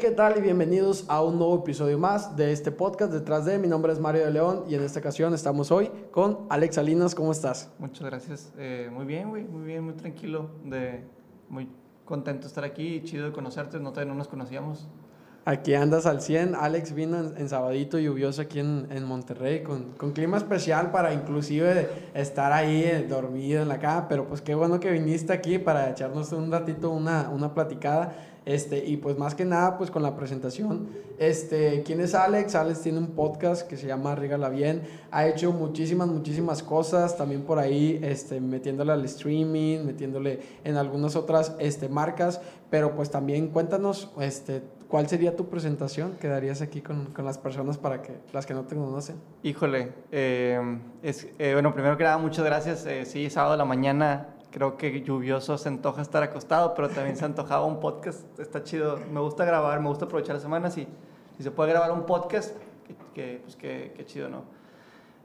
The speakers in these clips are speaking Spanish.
Hey, ¿qué tal? Y bienvenidos a un nuevo episodio más de este podcast detrás de. Mi nombre es Mario de León y en esta ocasión estamos hoy con Alex Salinas. ¿Cómo estás? Muchas gracias. Eh, muy bien, güey, muy bien, muy tranquilo. De, muy contento de estar aquí, chido de conocerte. No, no nos conocíamos. Aquí andas al 100. Alex vino en, sabadito lluvioso aquí en, en Monterrey con, con, clima especial para inclusive estar ahí eh, dormido en la cama. Pero pues qué bueno que viniste aquí para echarnos un ratito una, una platicada. Este, y pues más que nada, pues con la presentación, este, ¿quién es Alex? Alex tiene un podcast que se llama Rígala Bien, ha hecho muchísimas, muchísimas cosas, también por ahí, este, metiéndole al streaming, metiéndole en algunas otras, este, marcas, pero pues también cuéntanos, este, ¿cuál sería tu presentación que darías aquí con, con las personas para que, las que no te conocen? Híjole, eh, es, eh, bueno, primero que nada, muchas gracias, eh, sí, sábado de la mañana, creo que lluvioso se antoja estar acostado, pero también se antojaba un podcast. Está chido. Me gusta grabar, me gusta aprovechar las semanas y si se puede grabar un podcast, que, pues que, chido, ¿no?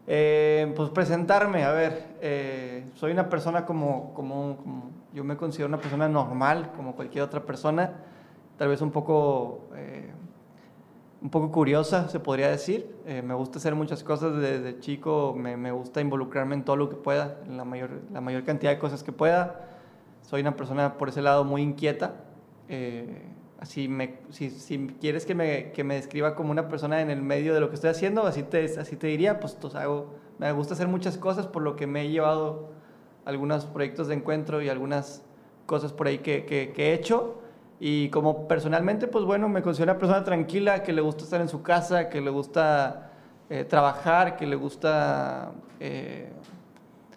Eh, pues presentarme, a ver, eh, soy una persona como, como, como, yo me considero una persona normal, como cualquier otra persona, tal vez un poco eh, un poco curiosa, se podría decir. Eh, me gusta hacer muchas cosas desde chico, me, me, gusta involucrarme en todo lo que pueda, en la mayor, la mayor cantidad de cosas que pueda. Soy una persona por ese lado muy inquieta. Eh, así me, si, si, quieres que me, que me describa como una persona en el medio de lo que estoy haciendo, así te, así te diría, pues, pues hago, me gusta hacer muchas cosas, por lo que me he llevado algunos proyectos de encuentro y algunas cosas por ahí que, que, que he hecho y como personalmente, pues bueno, me considero una persona tranquila, que le gusta estar en su casa, que le gusta eh, trabajar, que le gusta eh,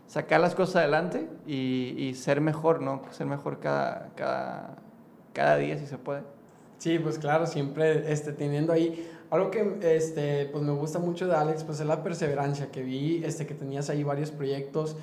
sacar las cosas adelante y, y, ser mejor, ¿no? Ser mejor cada, cada, cada día, si se puede. Sí, pues claro, siempre este, teniendo ahí algo que este, pues me gusta mucho de Alex, pues es la perseverancia que vi, este, que tenías ahí varios proyectos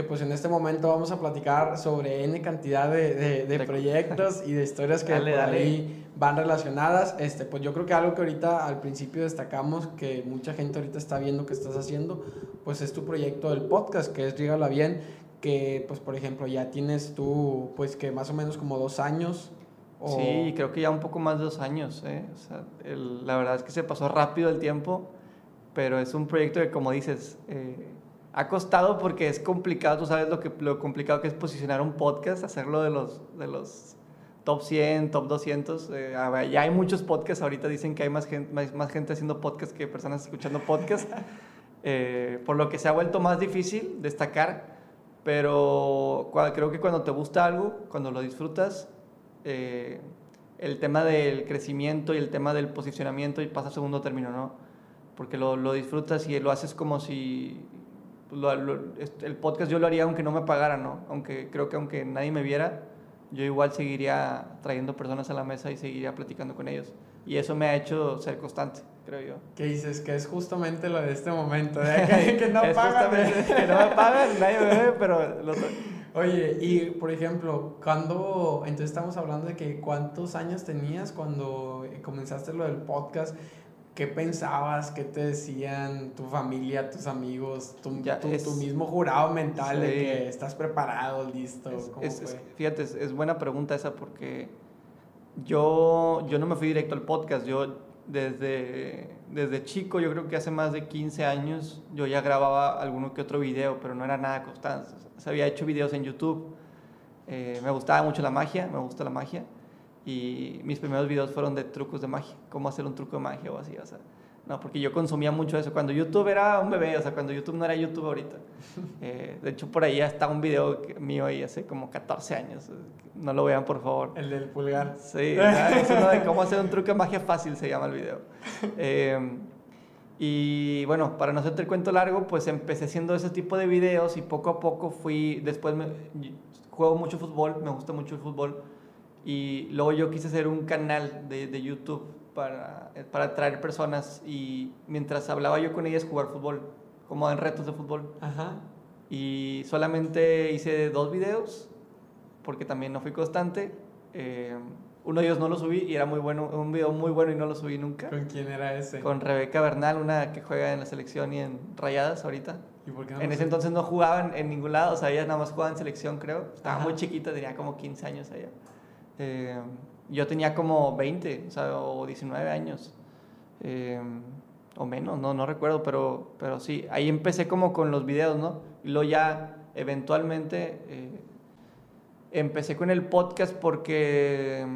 que pues en este momento vamos a platicar sobre N cantidad de, de, proyectos y de historias que por ahí van relacionadas. Este, pues yo creo que algo que ahorita al principio destacamos, que mucha gente ahorita está viendo que estás haciendo, pues es tu proyecto del podcast, que es Rígala Bien, que pues por ejemplo ya tienes tú, pues que más o menos como dos años. O... Sí, creo que ya un poco más de dos años. ¿eh? O sea, la verdad es que se pasó rápido el tiempo, pero es un proyecto que como dices... Eh, ha costado porque es complicado, tú sabes lo, que, lo complicado que es posicionar un podcast, hacerlo de los, de los top 100, top 200. Eh, ya hay muchos podcasts, ahorita dicen que hay más gente, más, gente haciendo podcast que personas escuchando podcast, eh, por lo que se ha vuelto más difícil destacar, pero creo que cuando te gusta algo, cuando lo disfrutas, eh, el tema del crecimiento y el tema del posicionamiento y pasa a segundo término, ¿no? Porque lo, lo disfrutas y lo haces como si el podcast yo lo haría aunque no me pagaran, ¿no? Aunque creo que aunque nadie me viera, yo igual seguiría trayendo personas a la mesa y seguiría platicando con ellos. Y eso me ha hecho ser constante, creo yo. ¿Qué dices? Que es justamente lo de este momento, ¿eh? que, no pagan. que no me pagan, nadie me ve, pero... Oye, y por ejemplo, cuando, entonces estamos hablando de que cuántos años tenías cuando comenzaste lo del podcast, ¿Qué pensabas? ¿Qué te decían tu familia, tus amigos, tu, tu, mismo jurado mental de que estás preparado, listo? Es, fíjate, es, buena pregunta esa porque yo, yo no me fui directo al podcast. Yo desde, desde chico, yo creo que hace más de 15 años, yo ya grababa alguno que otro video, pero no era nada constante. O sea, había hecho videos en YouTube. Eh, me gustaba mucho la magia, me gusta la magia y mis primeros videos fueron de trucos de magia, cómo hacer un truco de magia o así, o sea, no, porque yo consumía mucho eso cuando YouTube era un bebé, o sea, cuando YouTube no era YouTube ahorita. Eh, de hecho, por ahí está un video mío ahí hace como 14 años, no lo vean por favor. El del pulgar. Sí, es uno de cómo hacer un truco de magia fácil se llama el video. Eh, y bueno, para no hacerte el cuento largo, pues empecé haciendo ese tipo de videos y poco a poco fui, después me, juego mucho fútbol, me gusta mucho el fútbol y luego yo quise hacer un canal de, de YouTube para, para atraer personas y mientras hablaba yo con ellas jugar fútbol, como en retos de fútbol. Ajá. Y solamente hice dos videos, porque también no fui constante. Eh, uno de ellos no lo subí y era muy bueno, un video muy bueno y no lo subí nunca. ¿Con quién era ese? Con Rebeca Bernal, una que juega en la selección y en Rayadas ahorita. ¿Y por qué no en ese entonces no jugaban en ningún lado, o sea, ella nada más jugaba en selección, creo. Estaba muy chiquita, tenía como 15 años allá. Eh, yo tenía como 20, o, sea, o 19 años. Eh, o menos, no, no recuerdo, pero, pero sí, ahí empecé como con los videos, ¿no? Y luego ya eventualmente eh, empecé con el podcast porque...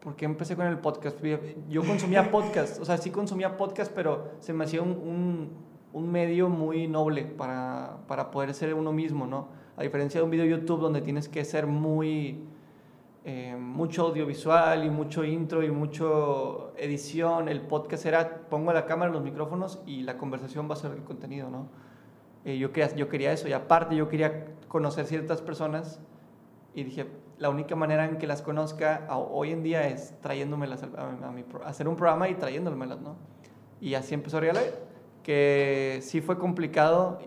¿Por qué empecé con el podcast? Yo consumía podcast, o sea, sí consumía podcast, pero se me hacía un, un, un medio muy noble para, para, poder ser uno mismo, ¿no? A diferencia de un video YouTube donde tienes que ser muy... Eh, mucho audiovisual y mucho intro y mucho edición, el podcast era pongo la cámara, los micrófonos y la conversación va a ser el contenido, ¿no? Eh, yo, quería, yo quería eso y aparte yo quería conocer ciertas personas y dije, la única manera en que las conozca hoy en día es trayéndomelas a, a, hacer un programa y trayéndomelas, ¿no? Y así empezó a regalar, que sí fue complicado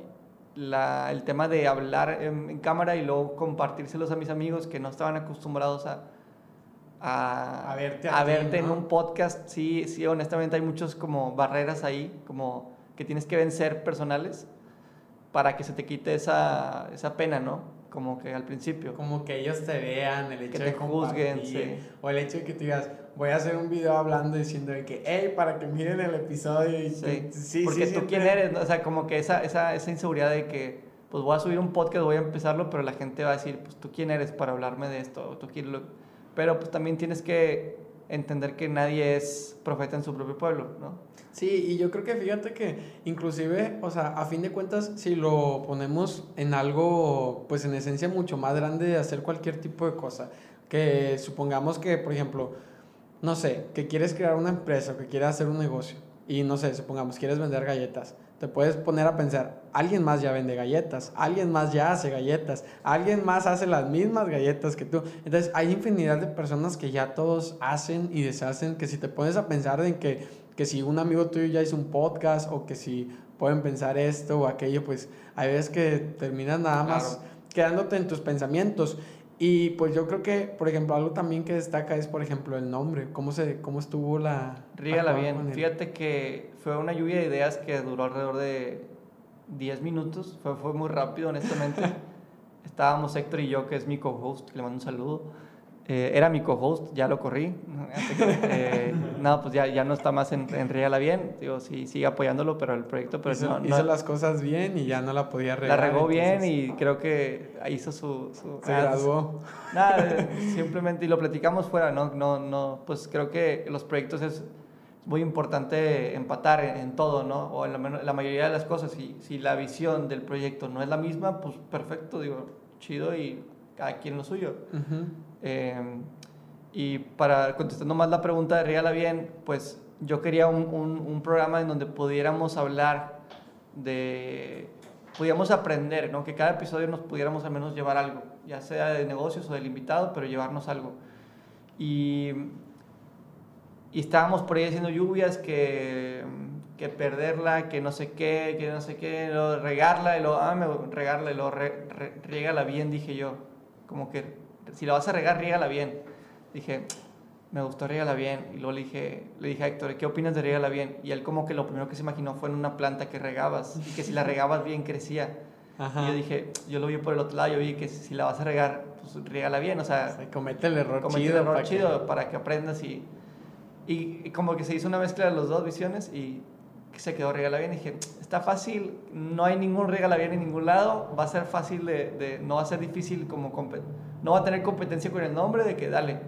la, el tema de hablar en, cámara y luego compartírselos a mis amigos que no estaban acostumbrados a, a, a verte, a verte en un podcast. Sí, sí, honestamente hay muchos como barreras ahí, como que tienes que vencer personales para que se te quite esa, esa pena, ¿no? Como que al principio. Como que ellos te vean, el hecho que te de juzguen, sí. o el hecho de que tú digas, voy a hacer un video hablando diciendo de que, hey, para que miren el episodio y sí, sí porque tú quién eres, o sea, como que esa, esa, esa inseguridad de que, pues voy a subir un podcast, voy a empezarlo, pero la gente va a decir, pues tú quién eres para hablarme de esto, tú quién lo... pero pues también tienes que entender que nadie es profeta en su propio pueblo, ¿no? Sí, y yo creo que fíjate que inclusive, o sea, a fin de cuentas, si lo ponemos en algo, pues en esencia mucho más grande de hacer cualquier tipo de cosa, que supongamos que, por ejemplo, no sé, que quieres crear una empresa, que quieres hacer un negocio, y no sé, supongamos, quieres vender galletas, te puedes poner a pensar, alguien más ya vende galletas, alguien más ya hace galletas, alguien más hace las mismas galletas que tú. Entonces hay infinidad de personas que ya todos hacen y deshacen, que si te pones a pensar en que que si un amigo tuyo ya hizo un podcast o que si pueden pensar esto o aquello, pues hay veces que terminas nada más quedándote en tus pensamientos. Y pues yo creo que, por ejemplo, algo también que destaca es, por ejemplo, el nombre. ¿Cómo, se, cómo estuvo la... Rígala bien. Fíjate que fue una lluvia de ideas que duró alrededor de 10 minutos. Fue, fue muy rápido, honestamente. Estábamos Héctor y yo, que es mi co-host, le mando un saludo. Eh, era mi co-host, ya lo corrí. Eh, no, pues ya, ya no está más en, en Ríala Bien. Digo, sí, sigue apoyándolo, pero el proyecto. Pero hizo, no, hizo las cosas bien y ya no la podía regar. La regó bien y creo que hizo su. su se graduó. Nada, simplemente, y lo platicamos fuera, ¿no? no, no Pues creo que los proyectos es muy importante empatar en, todo, ¿no? O en la, la, mayoría de las cosas. Si, si la visión del proyecto no es la misma, pues perfecto, digo, chido y cada quien lo suyo. Em, y para contestando más la pregunta de Ríala Bien, pues yo quería un, un, programa en donde pudiéramos hablar de, pudiéramos aprender, ¿no? que cada episodio nos pudiéramos al menos llevar algo, ya sea de negocios o del invitado, pero llevarnos algo. Y, y estábamos por ahí haciendo lluvias que, que perderla, que no sé qué, que no sé qué, regarla, y luego, ah, me, regarla, y luego re, bien, dije yo, como que si la vas a regar, rígala bien. Dije, me gustó rígala bien. Y luego le dije, le dije a Héctor, ¿qué opinas de rígala bien? Y él como que lo primero que se imaginó fue en una planta que regabas y que si la regabas bien crecía. Y yo dije, yo lo vi por el otro lado, yo vi que si la vas a regar, pues rígala bien, o sea... comete el error comete chido. el error para chido que... para que aprendas y, y, como que se hizo una mezcla de las dos visiones y se quedó regala bien. Y dije, está fácil, no hay ningún regala bien en ningún lado, va a ser fácil de, de no va a ser difícil como no va a tener competencia con el nombre de que dale.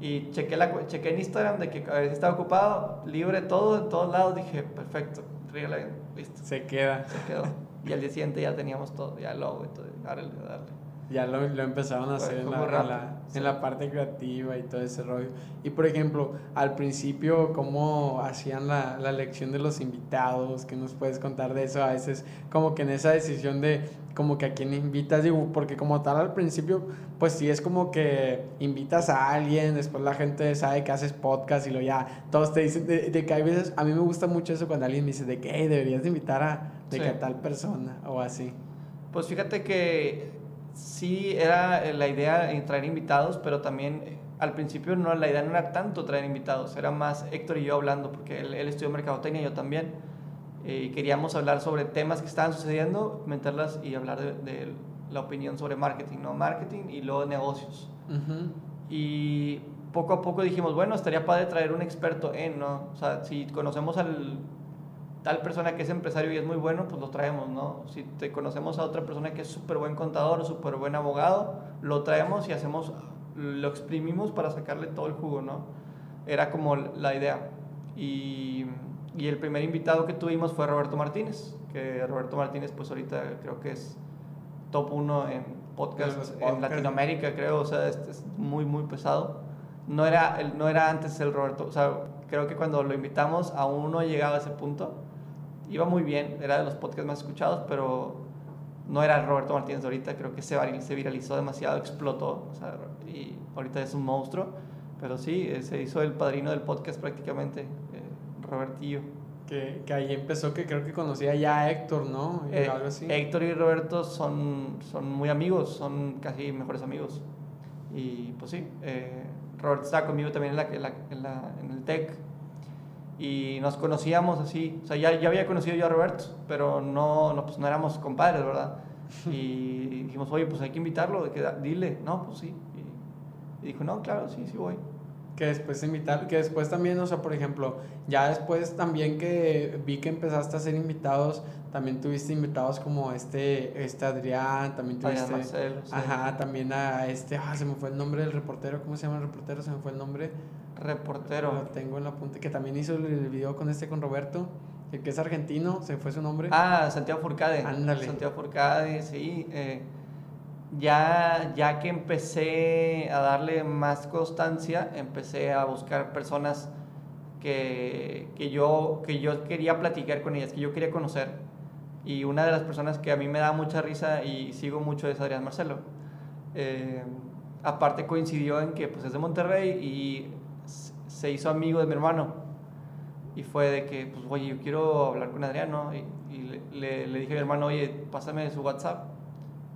Y chequé, la, chequé en Instagram de que estaba ocupado, libre todo, en todos lados. Dije, perfecto, regala bien, listo. Se queda. Se quedó. Y al día siguiente ya teníamos todo, ya el logo y todo, darle, darle. Ya lo, lo empezaron a hacer en la, en la, parte creativa y todo ese rollo. Y por ejemplo, al principio, ¿cómo hacían la, la elección de los invitados? ¿Qué nos puedes contar de eso? A veces, como que en esa decisión de, como que a quién invitas, digo, porque como tal al principio, pues sí es como que invitas a alguien, después la gente sabe que haces podcast y lo ya, todos te dicen de, que hay veces, a mí me gusta mucho eso cuando alguien me dice de que deberías de invitar a, de que a tal persona o así. Pues fíjate que sí era eh, la idea en traer invitados, pero también eh, al principio no, la idea no era tanto traer invitados, era más Héctor y yo hablando, porque él, él estudió mercadotecnia y yo también, eh, y queríamos hablar sobre temas que estaban sucediendo, meterlas y hablar de, la opinión sobre marketing, ¿no? Marketing y luego negocios. Y poco a poco dijimos, bueno, estaría padre traer un experto en, ¿no? O sea, si conocemos al tal persona que es empresario y es muy bueno, pues lo traemos, ¿no? Si te conocemos a otra persona que es súper buen contador, súper buen abogado, lo traemos y hacemos, lo exprimimos para sacarle todo el jugo, ¿no? Era como la idea. Y, y el primer invitado que tuvimos fue Roberto Martínez, que Roberto Martínez pues ahorita creo que es top uno en podcast en Latinoamérica, creo, o sea, es, es muy, muy pesado. No era, no era antes el Roberto, o sea, creo que cuando lo invitamos aún no llegaba a ese punto. Iba muy bien, era de los podcasts más escuchados, pero no era Roberto Martínez de ahorita, creo que se, se viralizó demasiado, explotó, o sea, y ahorita es un monstruo, pero sí, eh, se hizo el padrino del podcast prácticamente, eh, Robertillo. Que, que, ahí empezó, que creo que conocía ya a Héctor, ¿no? Eh, algo así. Héctor y Roberto son, son muy amigos, son casi mejores amigos. Y pues sí, eh, Roberto estaba conmigo también en, la, en, la, en, la, en el TEC y nos conocíamos así. O sea, ya, ya había conocido yo a Roberto, pero no, no, pues no éramos compadres, ¿verdad? Y dijimos, oye, pues hay que invitarlo, que, dile, no, pues sí. Y, dijo, no, claro, sí, sí voy que después invitar, que después también, o sea, por ejemplo, ya después también que vi que empezaste a ser invitados, también tuviste invitados como este, este Adrián, también tuviste, Marcelo, ajá, también a este, ah, se me fue el nombre del reportero, ¿cómo se llama el reportero? Se me fue el nombre. Reportero. Lo tengo en la punta, que también hizo el video con este, con Roberto, el que es argentino, se fue su nombre. Ah, Santiago Furcade. Ándale. Santiago Furcade, sí. Eh, ya, ya que empecé a darle más constancia, empecé a buscar personas que, que, yo, que yo quería platicar con ellas, que yo quería conocer. Y una de las personas que a mí me da mucha risa y sigo mucho es Adrián Marcelo. Eh, aparte coincidió en que pues, es de Monterrey y se hizo amigo de mi hermano. Y fue de que, pues, oye, yo quiero hablar con Adrián, ¿no? Y, y le, le, dije a mi hermano, oye, pásame su WhatsApp.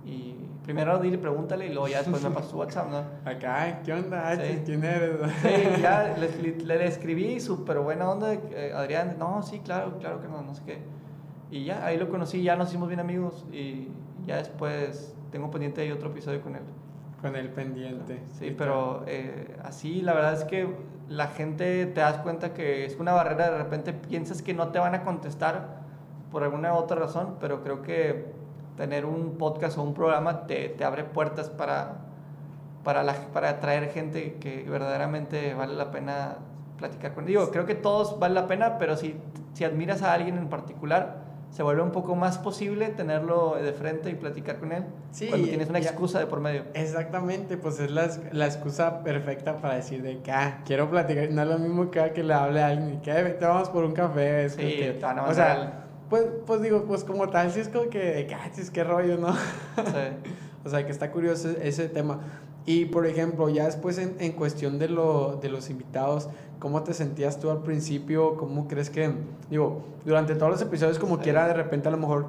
Y primero dile, pregúntale y luego ya después me pasó su WhatsApp, ¿no? Acá, ¿qué onda? ¿Quién eres? Sí, ya le, le, escribí, súper buena onda, eh, Adrián, no, sí, claro, claro que no, no sé qué. Y ya, ahí lo conocí, ya nos hicimos bien amigos y ya después tengo pendiente ahí otro episodio con él. Con él pendiente. Sí, pero eh, así la verdad es que la gente te das cuenta que es una barrera, de repente piensas que no te van a contestar por alguna otra razón, pero creo que tener un podcast o un programa te, te abre puertas para, para, la, para atraer gente que verdaderamente vale la pena platicar con. Digo, creo que todos vale la pena, pero si, si admiras a alguien en particular, se vuelve un poco más posible tenerlo de frente y platicar con él sí, cuando tienes una excusa de por medio. Exactamente, pues es la, la excusa perfecta para decir de que ah, quiero platicar, no es lo mismo que, que le hable a alguien que te vamos por un café. Es sí, que, o sea, pues, pues digo, pues como tal, sí es como que, ah, qué rollo, ¿no? Sí. o sea, que está curioso ese tema. Y por ejemplo, ya después en, en cuestión de, lo, de los invitados, ¿cómo te sentías tú al principio? ¿Cómo crees que, digo, durante todos los episodios como quiera, de repente a lo mejor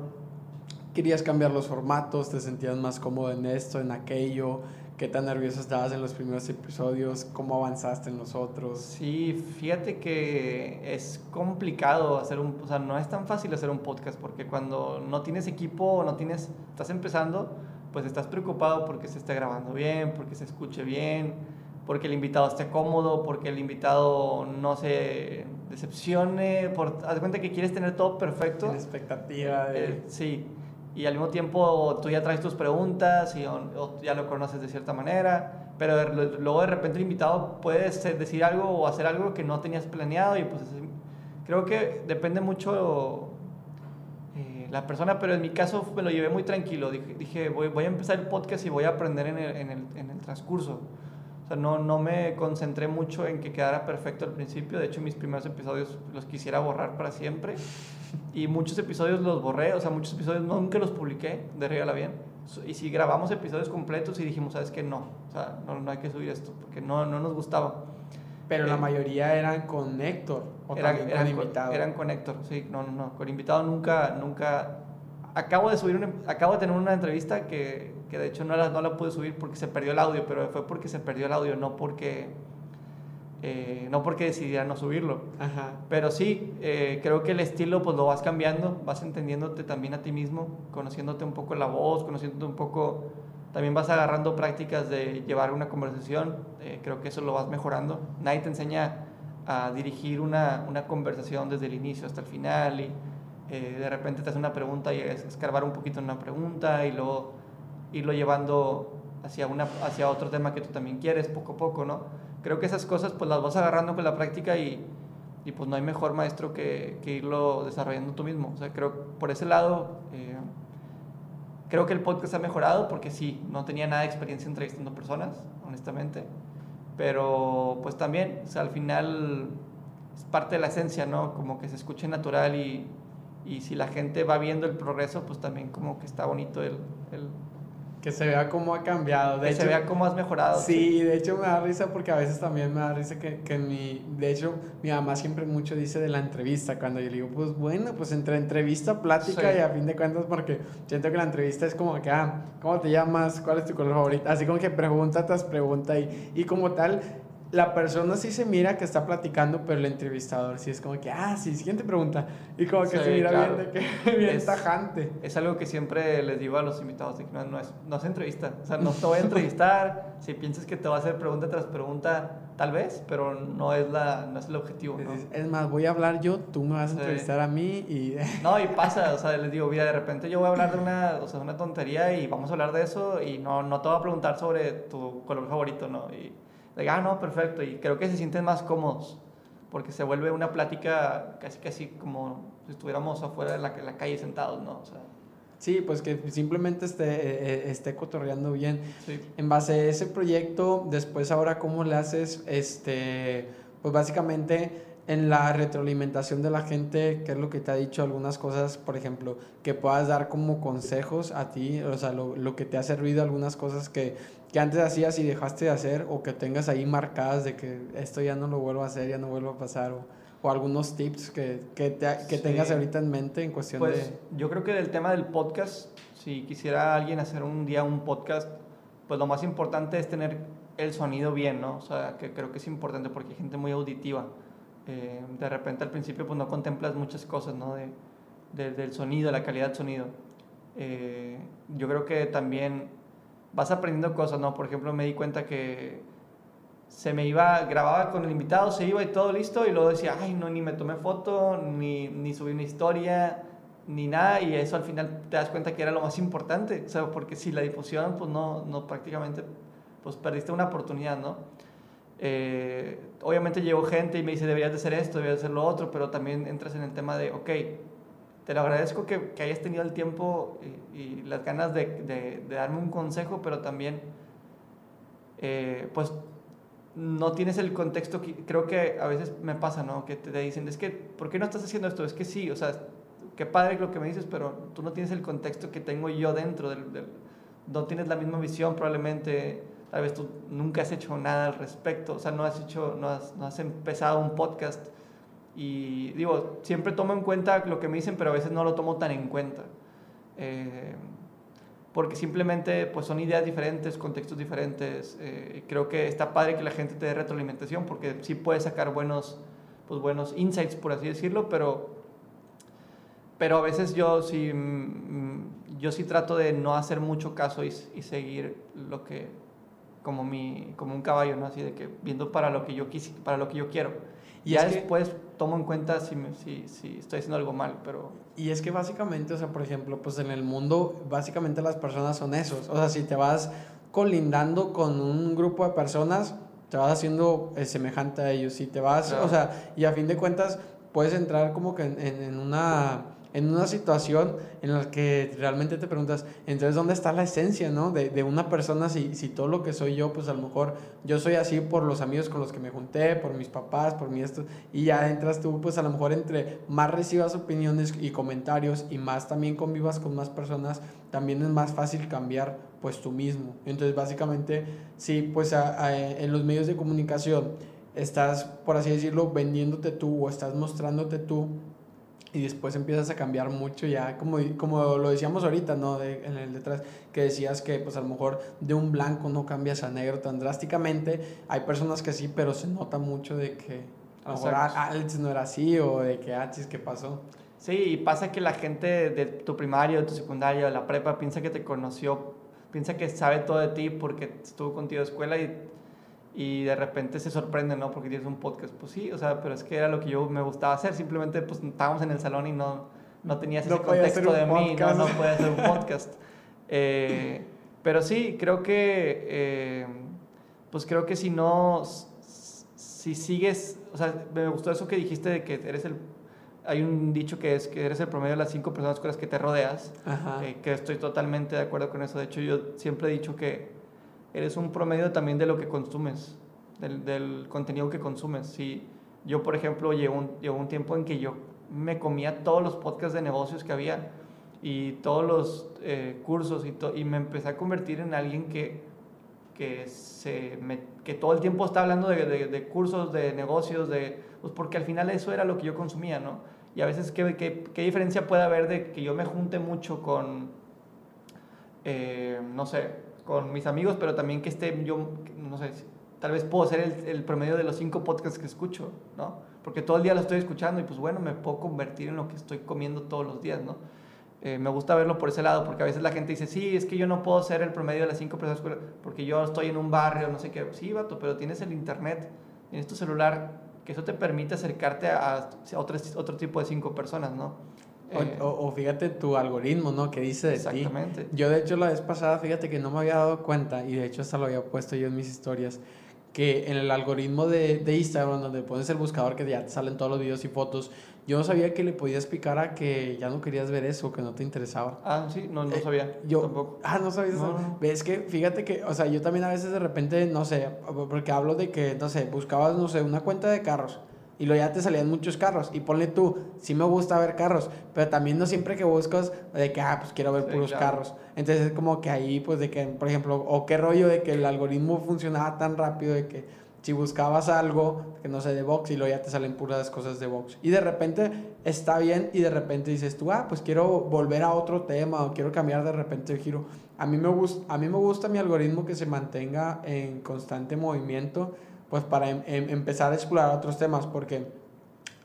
querías cambiar los formatos, te sentías más cómodo en esto, en aquello? ¿Qué tan nervioso estabas en los primeros episodios? ¿Cómo avanzaste en los otros? Sí, fíjate que es complicado hacer un, o sea, no es tan fácil hacer un podcast porque cuando no tienes equipo, no tienes, estás empezando, pues estás preocupado porque se esté grabando bien, porque se escuche bien, porque el invitado esté cómodo, porque el invitado no se decepcione, por, haz cuenta que quieres tener todo perfecto. La expectativa de... Eh, sí y al mismo tiempo tú ya traes tus preguntas y o, ya lo conoces de cierta manera, pero luego de repente el invitado puede decir algo o hacer algo que no tenías planeado y pues creo que depende mucho eh, la persona, pero en mi caso me lo llevé muy tranquilo, dije, dije voy, voy, a empezar el podcast y voy a aprender en el, en el, en el transcurso. O sea, no, no me concentré mucho en que quedara perfecto al principio. De hecho, mis primeros episodios los quisiera borrar para siempre. Y muchos episodios los borré. O sea, muchos episodios nunca los publiqué de Regala Bien. Y si grabamos episodios completos y dijimos, ¿sabes qué? No. O sea, no, no hay que subir esto porque no, no nos gustaba. Pero la eh, mayoría eran con Héctor o eran, eran con invitado. Eran con Héctor, sí. No, no, no. Con invitado nunca, nunca... Acabo de subir, acabo de tener una entrevista que que de hecho no la, no la pude subir porque se perdió el audio, pero fue porque se perdió el audio, no porque, eh, no porque decidiera no subirlo. Ajá. Pero sí, eh, creo que el estilo pues lo vas cambiando, vas entendiéndote también a ti mismo, conociéndote un poco la voz, conociéndote un poco también vas agarrando prácticas de llevar una conversación, eh, creo que eso lo vas mejorando. Nadie te enseña a dirigir una, una conversación desde el inicio hasta el final y eh, de repente te hace una pregunta y es escarbar un poquito en una pregunta y luego irlo llevando hacia, una, hacia otro tema que tú también quieres poco a poco, ¿no? Creo que esas cosas pues las vas agarrando con la práctica y, y pues no hay mejor maestro que, que, irlo desarrollando tú mismo. O sea, creo por ese lado... Eh, Creo que el podcast ha mejorado porque sí, no tenía nada de experiencia entrevistando personas, honestamente. Pero pues también, o sea, al final es parte de la esencia, ¿no? Como que se escuche natural y, y si la gente va viendo el progreso, pues también como que está bonito el, el que se vea cómo ha cambiado. De que se vea cómo has mejorado. Sí, de hecho me da risa porque a veces también me da risa que, que mi... De hecho, mi mamá siempre mucho dice de la entrevista, cuando yo le digo, pues bueno, pues entre entrevista, plática y a fin de cuentas, porque siento que la entrevista es como que, ah, ¿cómo te llamas? ¿Cuál es tu color favorito? Así como que pregunta tras pregunta y, y como tal la persona sí se mira que está platicando, pero el entrevistador sí es como que, ah, sí, siguiente pregunta. Y como que se mira bien, de que, bien es, tajante. Es algo que siempre les digo a los invitados, de que no, no, es, no es entrevista. O sea, no te voy a entrevistar. si piensas que te va a hacer pregunta tras pregunta, tal vez, pero no es, la, no es el objetivo. ¿no? Es, más, voy a hablar yo, tú me vas a entrevistar a mí y... no, y pasa, o sea, les digo, mira, de repente yo voy a hablar de una, o sea, una tontería y vamos a hablar de eso y no, no te voy a preguntar sobre tu color favorito, ¿no? Y, de, ah, no, perfecto. Y creo que se sienten más cómodos porque se vuelve una plática casi casi como si estuviéramos afuera de la, la calle sentados, ¿no? O sea, Sí, pues que simplemente esté, eh, eh, esté cotorreando bien. Sí. En base a ese proyecto, después ahora cómo le haces, este, pues básicamente en la retroalimentación de la gente, qué es lo que te ha dicho, algunas cosas, por ejemplo, que puedas dar como consejos a ti, o sea, lo, lo que te ha servido, algunas cosas que que antes hacías y dejaste de hacer o que tengas ahí marcadas de que esto ya no lo vuelvo a hacer, ya no vuelvo a pasar o, o algunos tips que, que, te, que tengas ahorita en mente en cuestión pues, de... Yo creo que del tema del podcast, si quisiera alguien hacer un día un podcast, pues lo más importante es tener el sonido bien, ¿no? O sea, que creo que es importante porque hay gente muy auditiva. Eh, de repente al principio pues no contemplas muchas cosas, ¿no? De, de del sonido, la calidad del sonido. Eh, yo creo que también vas aprendiendo cosas, ¿no? Por ejemplo, me di cuenta que se me iba, grababa con el invitado, se iba y todo listo, y luego decía, ay, no, ni me tomé foto, ni, ni subí una historia, ni nada, y eso al final te das cuenta que era lo más importante, o sea, porque si la difusión, pues no, no prácticamente, pues perdiste una oportunidad, ¿no? Eh, obviamente llegó gente y me dice, deberías de hacer esto, deberías de hacer lo otro, pero también entras en el tema de, ok, te lo agradezco que, que hayas tenido el tiempo y, las ganas de, de, darme un consejo, pero también, eh, pues, no tienes el contexto, que, creo que a veces me pasa, ¿no? Que te dicen, es que, ¿por qué no estás haciendo esto? Es que sí, o sea, qué padre lo que me dices, pero tú no tienes el contexto que tengo yo dentro del no tienes la misma visión probablemente, tal vez tú nunca has hecho nada al respecto, o sea, no has hecho, no has, no has empezado un podcast y digo, siempre tomo en cuenta lo que me dicen, pero a veces no lo tomo tan en cuenta. Eh, porque simplemente pues son ideas diferentes, contextos diferentes. Eh, creo que está padre que la gente te dé retroalimentación porque sí puedes sacar buenos, pues, buenos insights, por así decirlo, pero, pero a veces yo sí, mm, yo sí trato de no hacer mucho caso y, y seguir lo que, como, mi, como un caballo, ¿no? Así de que viendo para lo que yo, quis, para lo que yo quiero. Y ya después tomo en cuenta si, me, si, si, estoy haciendo algo mal, pero... Y es que básicamente, o sea, por ejemplo, pues en el mundo, básicamente las personas son esos. O sea, si te vas colindando con un grupo de personas, te vas haciendo eh, semejante a ellos. Si te vas, claro. o sea, y a fin de cuentas, puedes entrar como que en, en, en una en una situación en la que realmente te preguntas, entonces, ¿dónde está la esencia, no? De, de, una persona, si, si todo lo que soy yo, pues a lo mejor yo soy así por los amigos con los que me junté, por mis papás, por mi esto, y ya entras tú, pues a lo mejor entre más recibas opiniones y comentarios y más también convivas con más personas, también es más fácil cambiar, pues tú mismo. Entonces, básicamente, sí, pues a, a, en los medios de comunicación estás, por así decirlo, vendiéndote tú o estás mostrándote tú y después empiezas a cambiar mucho ya, como, como lo decíamos ahorita, ¿no? De, en el detrás, que decías que pues a lo mejor de un blanco no cambias a negro tan drásticamente. Hay personas que sí, pero se nota mucho de que a lo mejor Alex no era así o de que, ah, ¿qué pasó? Sí, y pasa que la gente de tu primario, de tu secundario, de la prepa, piensa que te conoció piensa que sabe todo de ti porque estuvo contigo de escuela y, y de repente se sorprende, ¿no? Porque tienes un podcast. Pues sí, o sea, pero es que era lo que yo me gustaba hacer. Simplemente, pues estábamos en el salón y no, no tenías ese contexto de mí, no, no puede hacer un podcast. Eh, pero sí, creo que, eh, pues creo que si no, si sigues, o sea, me gustó eso que dijiste de que eres el, hay un dicho que es que eres el promedio de las cinco personas con las que te rodeas, eh, que estoy totalmente de acuerdo con eso. De hecho, yo siempre he dicho que eres un promedio también de lo que consumes, del, del contenido que consumes. Si yo, por ejemplo, llevo un, llevo un tiempo en que yo me comía todos los podcasts de negocios que había y todos los eh, cursos y, y me empecé a convertir en alguien que, que, se que todo el tiempo está hablando de, de, cursos, de negocios, de, pues porque al final eso era lo que yo consumía, ¿no? Y a veces, ¿qué, qué, qué diferencia puede haber de que yo me junte mucho con, eh, no sé, con mis amigos, pero también que esté yo, no sé, tal vez puedo ser el, el promedio de los cinco podcasts que escucho, ¿no? Porque todo el día lo estoy escuchando y pues bueno, me puedo convertir en lo que estoy comiendo todos los días, ¿no? Eh, me gusta verlo por ese lado, porque a veces la gente dice, sí, es que yo no puedo ser el promedio de las cinco personas porque yo estoy en un barrio, no sé qué. Sí, vato, pero tienes el internet, tienes tu celular, que eso te permite acercarte a, a otro, otro tipo de cinco personas, ¿no? Eh, o, fíjate tu algoritmo, ¿no? Que dice de exactamente. Yo, de hecho, la vez pasada, fíjate que no me había dado cuenta, y de hecho hasta lo había puesto yo en mis historias, que en el algoritmo de, de Instagram, donde pones el buscador que ya te salen todos los videos y fotos, yo no sabía que le podías picar a que ya no querías ver eso, que no te interesaba. Ah, sí, no, no eh, sabía. yo tampoco. Ah, no sabías eso. Ves que, fíjate que, o sea, yo también a veces de repente, no sé, porque hablo de que, no sé, buscabas, no sé, una cuenta de carros y luego ya te salían muchos carros. Y ponle tú, sí me gusta ver carros, pero también no siempre que buscas de que, ah, pues quiero ver puros carros. Entonces es como que ahí, pues de que, por ejemplo, o qué rollo de que el algoritmo funcionaba tan rápido de que si buscabas algo que no sé de box y luego ya te salen puras cosas de box. Y de repente está bien y de repente dices tú, ah, pues quiero volver a otro tema o quiero cambiar de repente el giro. A mí me, gusta, a mí me gusta mi algoritmo que se mantenga en constante movimiento, pues para em, em, empezar a explorar otros temas, porque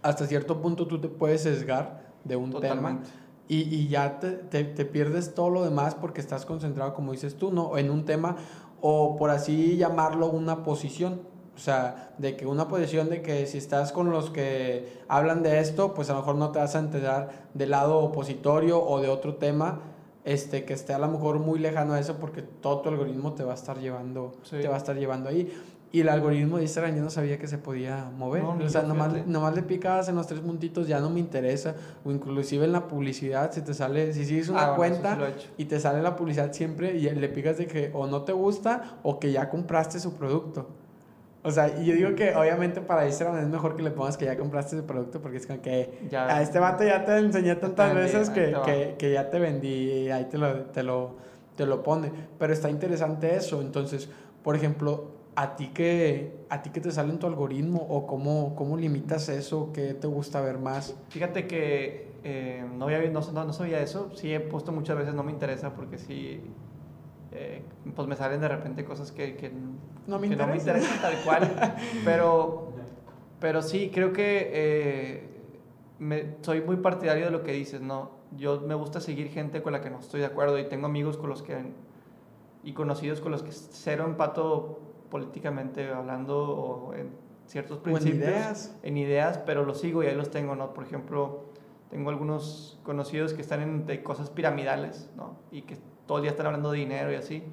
hasta cierto punto tú te puedes sesgar de un tema. Y, y, ya te, te, te, pierdes todo lo demás porque estás concentrado, como dices tú, ¿no? en un tema o por así llamarlo una posición. O sea, de que una posición de que si estás con los que hablan de esto, pues a lo mejor no te vas a enterar del lado opositorio o de otro tema este, que esté a lo mejor muy lejano a eso porque todo tu algoritmo te va a estar llevando, te va a estar llevando ahí. Y el algoritmo de Instagram yo no sabía que se podía mover. o sea, nomás, nomás, le picabas en los tres puntitos, ya no me interesa. O inclusive en la publicidad, si te sale, si sigues una ah, cuenta y te sale la publicidad siempre y le picas de que o no te gusta o que ya compraste su producto. O sea, y yo digo que obviamente para Instagram es mejor que le pongas que ya compraste ese producto porque es como que ya, a este vato ya te enseñé tantas veces que, que, que, ya te vendí y ahí te lo, te, lo, te lo pone. Pero está interesante eso. Entonces, por ejemplo, ¿a ti qué, a ti qué te sale en tu algoritmo o cómo, cómo limitas eso? ¿Qué te gusta ver más? Fíjate que eh, no, había, no, no, no sabía eso. Sí he puesto muchas veces no me interesa porque sí eh, pues me salen de repente cosas que, que, no, me interesan tal cual. pero, pero sí, creo que eh, me, soy muy partidario de lo que dices, ¿no? Yo me gusta seguir gente con la que no estoy de acuerdo y tengo amigos con los que y conocidos con los que cero empato políticamente hablando o en ciertos principios, en ideas. en ideas, pero los sigo y ahí los tengo, ¿no? Por ejemplo, tengo algunos conocidos que están en cosas piramidales, ¿no? Y que todo el día están hablando de dinero y así.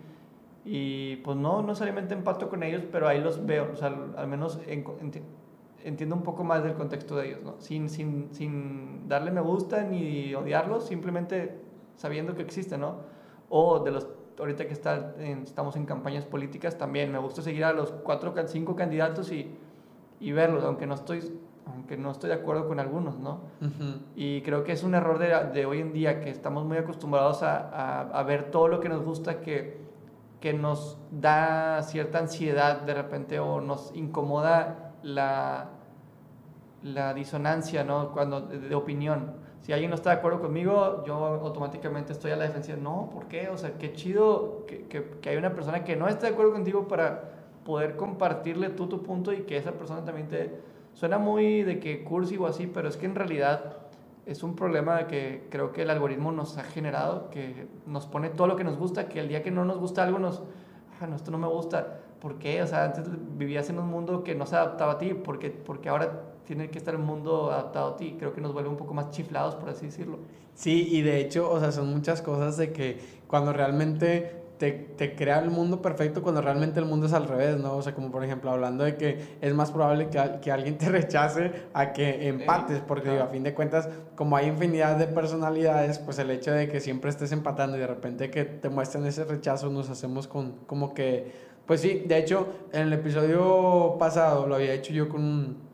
Y pues no, no necesariamente empato con ellos, pero ahí los veo, o sea, al menos entiendo un poco más del contexto de ellos, ¿no? Sin, sin, sin darle me gusta ni odiarlos, simplemente sabiendo que existen, ¿no? O de los, ahorita que está estamos en campañas políticas, también me gusta seguir a los cuatro, cinco candidatos y, y verlos, aunque no estoy aunque no estoy de acuerdo con algunos, ¿no? Y creo que es un error de, de, hoy en día que estamos muy acostumbrados a, a, ver todo lo que nos gusta que, que nos da cierta ansiedad de repente o nos incomoda la, la disonancia, ¿no? Cuando, de, opinión. Si alguien no está de acuerdo conmigo, yo automáticamente estoy a la defensiva. No, ¿por qué? O sea, qué chido que, que, que hay una persona que no está de acuerdo contigo para poder compartirle tú tu punto y que esa persona también te Suena muy de que cursi o así, pero es que en realidad es un problema que creo que el algoritmo nos ha generado, que nos pone todo lo que nos gusta, que el día que no nos gusta algo nos, ah, no, esto no me gusta. ¿Por qué? O sea, antes vivías en un mundo que no se adaptaba a ti, porque, porque ahora tiene que estar el mundo adaptado a ti. Creo que nos vuelve un poco más chiflados, por así decirlo. Sí, y de hecho, o sea, son muchas cosas de que cuando realmente te, te, crea el mundo perfecto cuando realmente el mundo es al revés, ¿no? O sea, como por ejemplo, hablando de que es más probable que, que alguien te rechace a que empates, porque digo, a fin de cuentas, como hay infinidad de personalidades, pues el hecho de que siempre estés empatando y de repente que te muestren ese rechazo, nos hacemos con como que, pues sí, de hecho, en el episodio pasado lo había hecho yo con,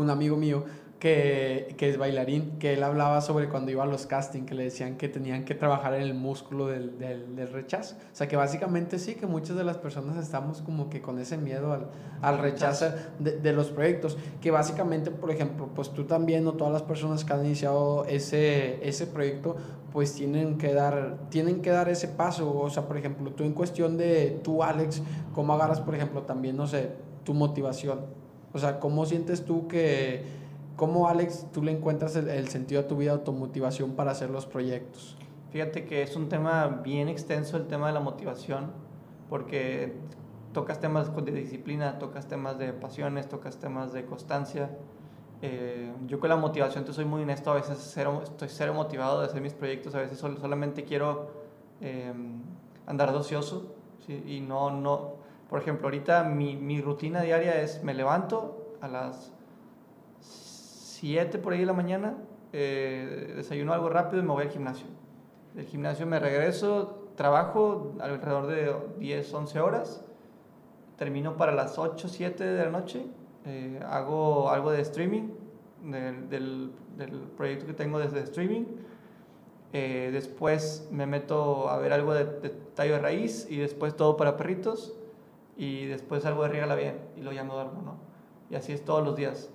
un amigo mío, que, que, es bailarín, que él hablaba sobre cuando iba a los castings, que le decían que tenían que trabajar en el músculo del, del, del, rechazo. O sea, que básicamente sí, que muchas de las personas estamos como que con ese miedo al, al rechazo de, de, los proyectos. Que básicamente, por ejemplo, pues tú también o todas las personas que han iniciado ese, ese proyecto, pues tienen que, dar, tienen que dar ese paso. O sea, por ejemplo, tú en cuestión de tú, Alex, ¿cómo agarras, por ejemplo, también, no sé, tu motivación? O sea, ¿cómo sientes tú que ¿Cómo, Alex, tú le encuentras el, el, sentido a tu vida, automotivación para hacer los proyectos? Fíjate que es un tema bien extenso el tema de la motivación, porque tocas temas de disciplina, tocas temas de pasiones, tocas temas de constancia. Eh, yo con la motivación te soy muy honesto, a veces cero, estoy cero motivado de hacer mis proyectos, a veces solo, solamente quiero eh, andar de ocioso, ¿sí? y no, no, por ejemplo, ahorita mi, mi rutina diaria es me levanto a las 7 por ahí de la mañana, eh, desayuno algo rápido y me voy al gimnasio. Del gimnasio me regreso, trabajo alrededor de 10, 11 horas, termino para las 8, 7 de la noche, eh, hago algo de streaming, del, del, del, proyecto que tengo desde streaming. Eh, después me meto a ver algo de, de, tallo de raíz y después todo para perritos y después algo de riega bien y lo ya me duermo, ¿no? Y así es todos los días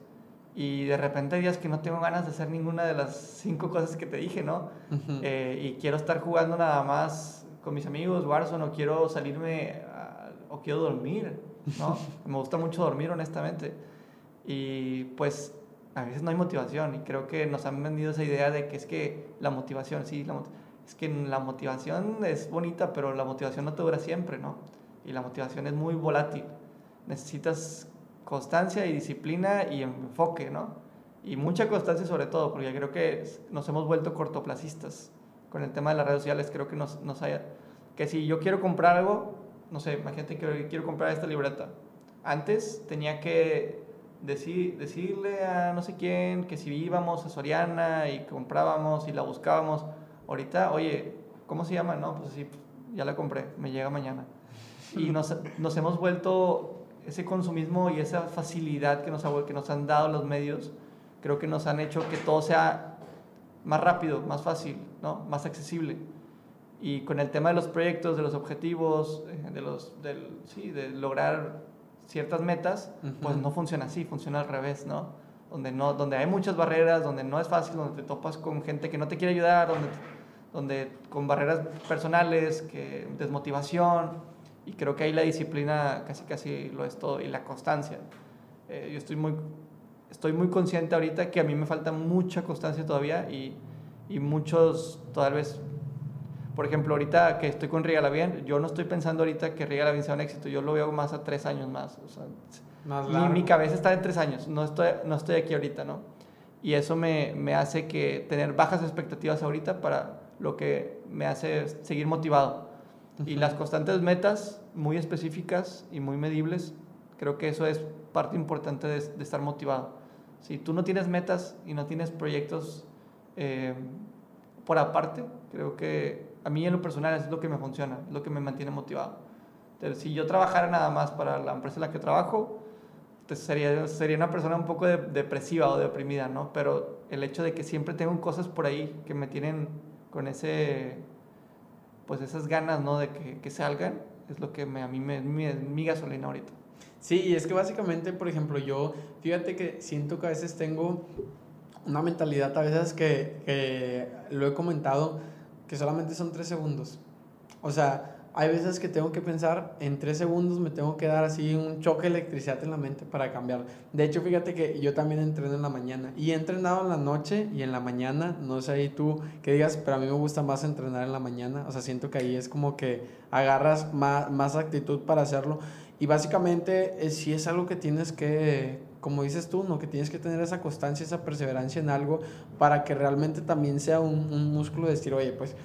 y de repente hay días que no tengo ganas de hacer ninguna de las cinco cosas que te dije, ¿no? Uh -huh. eh, y quiero estar jugando nada más con mis amigos, Warzone, o quiero salirme, a, o quiero dormir, ¿no? Me gusta mucho dormir, honestamente. Y pues a veces no hay motivación y creo que nos han vendido esa idea de que es que la motivación, sí, la, es que la motivación es bonita, pero la motivación no te dura siempre, ¿no? Y la motivación es muy volátil. Necesitas constancia y disciplina y enfoque, ¿no? Y mucha constancia sobre todo, porque creo que nos hemos vuelto cortoplacistas con el tema de las redes sociales, creo que nos, nos haya... Que si yo quiero comprar algo, no sé, imagínate que quiero comprar esta libreta. Antes tenía que decir, decirle a no sé quién que si íbamos a Soriana y comprábamos y la buscábamos. Ahorita, oye, ¿cómo se llama? No, pues sí, ya la compré, me llega mañana. Y nos, nos hemos vuelto ese consumismo y esa facilidad que nos, que nos han dado los medios, creo que nos han hecho que todo sea más rápido, más fácil, ¿no? más accesible. Y con el tema de los proyectos, de los objetivos, eh, de, los, del, sí, de lograr ciertas metas, uh -huh. pues no funciona así, funciona al revés, ¿no? Donde, no, donde hay muchas barreras, donde no es fácil, donde te topas con gente que no te quiere ayudar, donde, donde con barreras personales, que desmotivación, y creo que ahí la disciplina casi casi lo es todo y la constancia. Eh, yo estoy muy, estoy muy consciente ahorita que a mí me falta mucha constancia todavía y, y muchos, tal vez, por ejemplo, ahorita que estoy con Regala Bien, yo no estoy pensando ahorita que Regala Bien sea un éxito, yo lo veo más a tres años más. O sea, más mi, mi, cabeza está en tres años, no estoy, no estoy aquí ahorita, ¿no? Y eso me, me hace que tener bajas expectativas ahorita para lo que me hace seguir motivado y las constantes metas muy específicas y muy medibles, creo que eso es parte importante de, de estar motivado. Si tú no tienes metas y no tienes proyectos eh, por aparte, creo que a mí en lo personal es lo que me funciona, es lo que me mantiene motivado. Entonces, si yo trabajara nada más para la empresa en la que trabajo, sería, sería una persona un poco de, depresiva o deprimida, ¿no? Pero el hecho de que siempre tengo cosas por ahí que me tienen con ese pues esas ganas, ¿no? De que, que salgan, es lo que me, a mí me, mi, mi gasolina ahorita. Sí, y es que básicamente, por ejemplo, yo, fíjate que siento que a veces tengo una mentalidad, a veces que, que lo he comentado, que solamente son tres segundos. O sea, hay veces que tengo que pensar, en tres segundos me tengo que dar así un choque de electricidad en la mente para cambiar. De hecho, fíjate que yo también entreno en la mañana y he entrenado en la noche y en la mañana, no sé ahí tú que digas, pero a mí me gusta más entrenar en la mañana, o sea, siento que ahí es como que agarras más, más actitud para hacerlo y básicamente eh, si es algo que tienes que, como dices tú, ¿no? que tienes que tener esa constancia, esa perseverancia en algo para que realmente también sea un, un músculo de decir, oye, pues